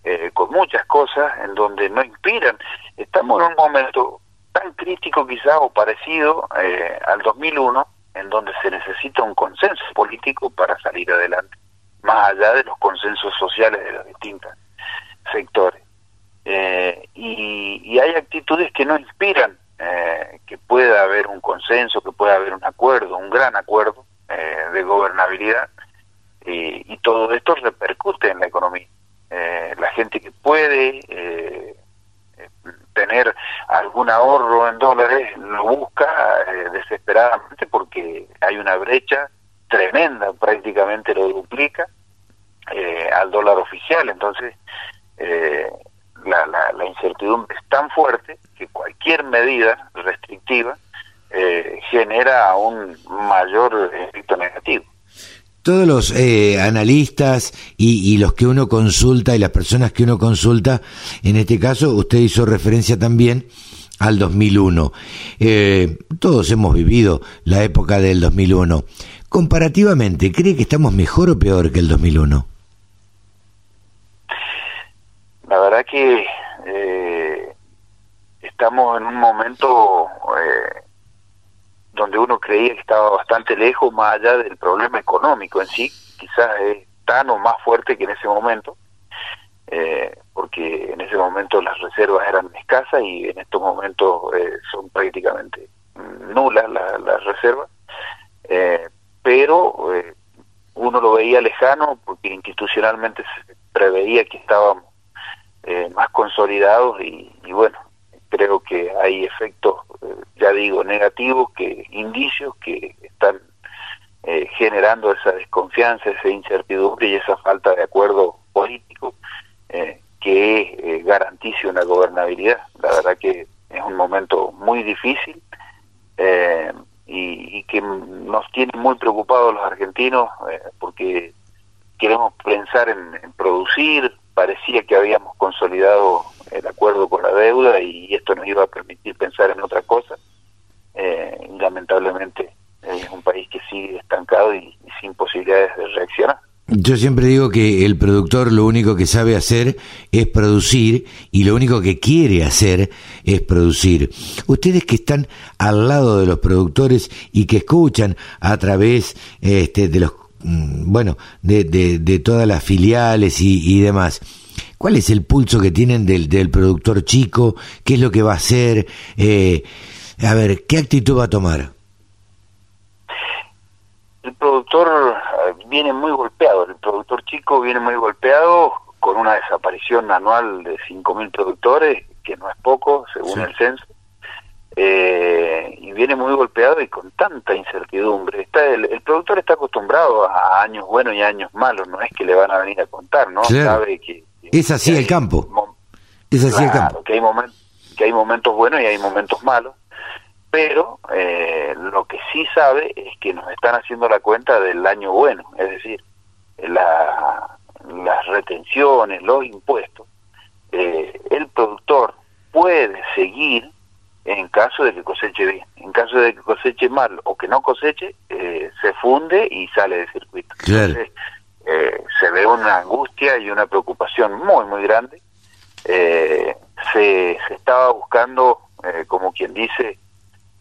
eh, con muchas cosas en donde no inspiran. Estamos en un momento tan crítico quizá o parecido eh, al 2001, en donde se necesita un consenso político para salir adelante, más allá de los consensos sociales de los distintos sectores. Eh, y, hay actitudes que no inspiran eh, que pueda haber un consenso, que pueda haber un acuerdo, un gran acuerdo de gobernabilidad, y todo esto repercute en la economía. la gente que puede tener algún ahorro en dólares lo busca eh, desesperadamente porque hay una brecha tremenda, prácticamente lo duplica eh, al dólar oficial. Entonces, eh, la, la, la, incertidumbre es tan fuerte que cualquier medida restrictiva genera un mayor efecto negativo todos los eh, analistas y, los que uno consulta y las personas que uno consulta, en este caso usted hizo referencia también al 2001. Eh, todos hemos vivido la época del 2001. Comparativamente, ¿cree que estamos mejor o peor que el 2001? La verdad que eh, estamos en un momento donde uno creía que estaba bastante lejos más allá del problema económico en sí, quizás es tan o más fuerte que en ese momento, eh, porque en ese momento las reservas eran escasas y en estos momentos eh, son prácticamente nulas las, reservas, eh, pero uno lo veía lejano porque institucionalmente se preveía que estábamos más consolidados y bueno, creo que hay efectos, ya digo, negativos, que indicios que están eh, generando esa desconfianza, esa incertidumbre y esa falta de acuerdo político eh, que eh, garantice una gobernabilidad. La verdad que es un momento muy difícil y, que nos tiene muy preocupados los argentinos porque queremos pensar en, producir, parecía que habíamos consolidado el acuerdo con la deuda y esto nos iba a permitir pensar en otra cosa y lamentablemente es un país que sigue estancado y, sin posibilidades de reaccionar. Yo siempre digo que el productor lo único que sabe hacer es producir y lo único que quiere hacer es producir. Ustedes que están al lado de los productores y que escuchan a través este, de los, bueno, de, de, todas las filiales y, demás, ¿cuál es el pulso que tienen del, del productor chico? ¿Qué es lo que va a hacer? Eh, a ver, ¿qué actitud va a tomar? el productor eh, viene muy golpeado, el productor chico viene muy golpeado con una desaparición anual de 5.000 productores, que no es poco, según el censo, eh, y viene muy golpeado y con tanta incertidumbre. Está el, productor está acostumbrado a años buenos y años malos, no es que le van a venir a contar, ¿no? Sabe que, es así el campo. Es así el campo. Que hay, que hay momentos buenos y hay momentos malos pero eh, lo que sí sabe es que nos están haciendo la cuenta del año bueno, es decir, las retenciones, los impuestos. Eh, el productor puede seguir en caso de que coseche bien. En caso de que coseche mal o que no coseche, eh, se funde y sale de circuito. Entonces, se ve una angustia y una preocupación muy, muy grande. se, se estaba buscando, como quien dice,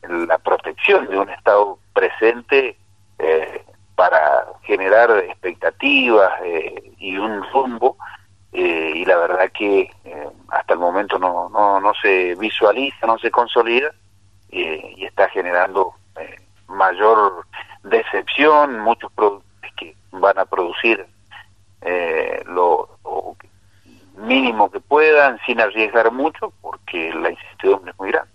la protección de un Estado presente eh, para generar expectativas eh, y un rumbo eh, y la verdad que hasta el momento no, no, no se visualiza, no se consolida y está generando mayor decepción, muchos productores que van a producir lo, lo mínimo que puedan sin arriesgar mucho porque la incertidumbre es muy grande.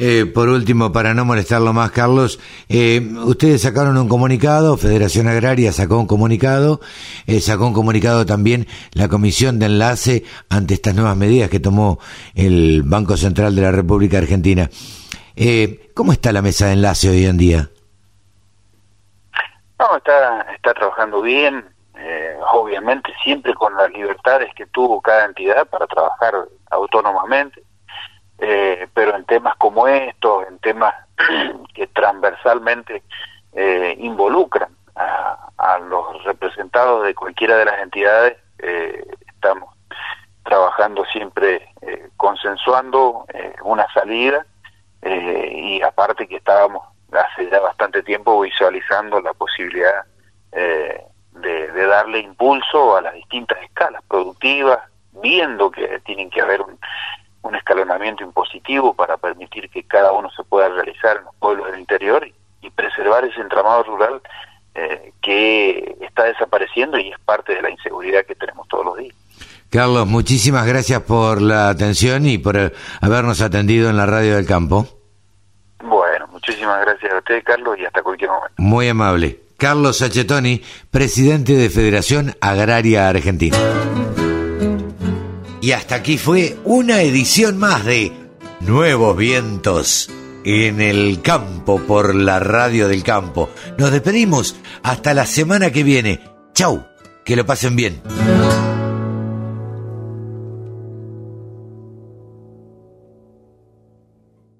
Eh, por último, para no molestarlo más, Carlos, eh, ustedes sacaron un comunicado, Federación Agraria sacó un comunicado, eh, sacó un comunicado también la Comisión de Enlace ante estas nuevas medidas que tomó el Banco Central de la República Argentina. ¿Cómo está la mesa de enlace hoy en día? No, está, está trabajando bien, obviamente siempre con las libertades que tuvo cada entidad para trabajar autónomamente eh, pero en temas como estos, en temas (clears throat) que transversalmente eh, involucran a, los representados de cualquiera de las entidades, eh, estamos trabajando siempre consensuando una salida y aparte que estábamos hace ya bastante tiempo visualizando la posibilidad de, de darle impulso a las distintas escalas productivas, viendo que tienen que haber un, un escalonamiento impositivo para permitir que cada uno se pueda realizar en los pueblos del interior y, preservar ese entramado rural eh, que está desapareciendo y es parte de la inseguridad que tenemos todos los días. Carlos, muchísimas gracias por la atención y por habernos atendido en la radio del campo. Bueno, muchísimas gracias a usted, Carlos, y hasta cualquier momento. Muy amable. Carlos Sachetoni, presidente de Federación Agraria Argentina. Y hasta aquí fue una edición más de Nuevos Vientos en el campo por la radio del campo. Nos despedimos hasta la semana que viene. Chau, que lo pasen bien.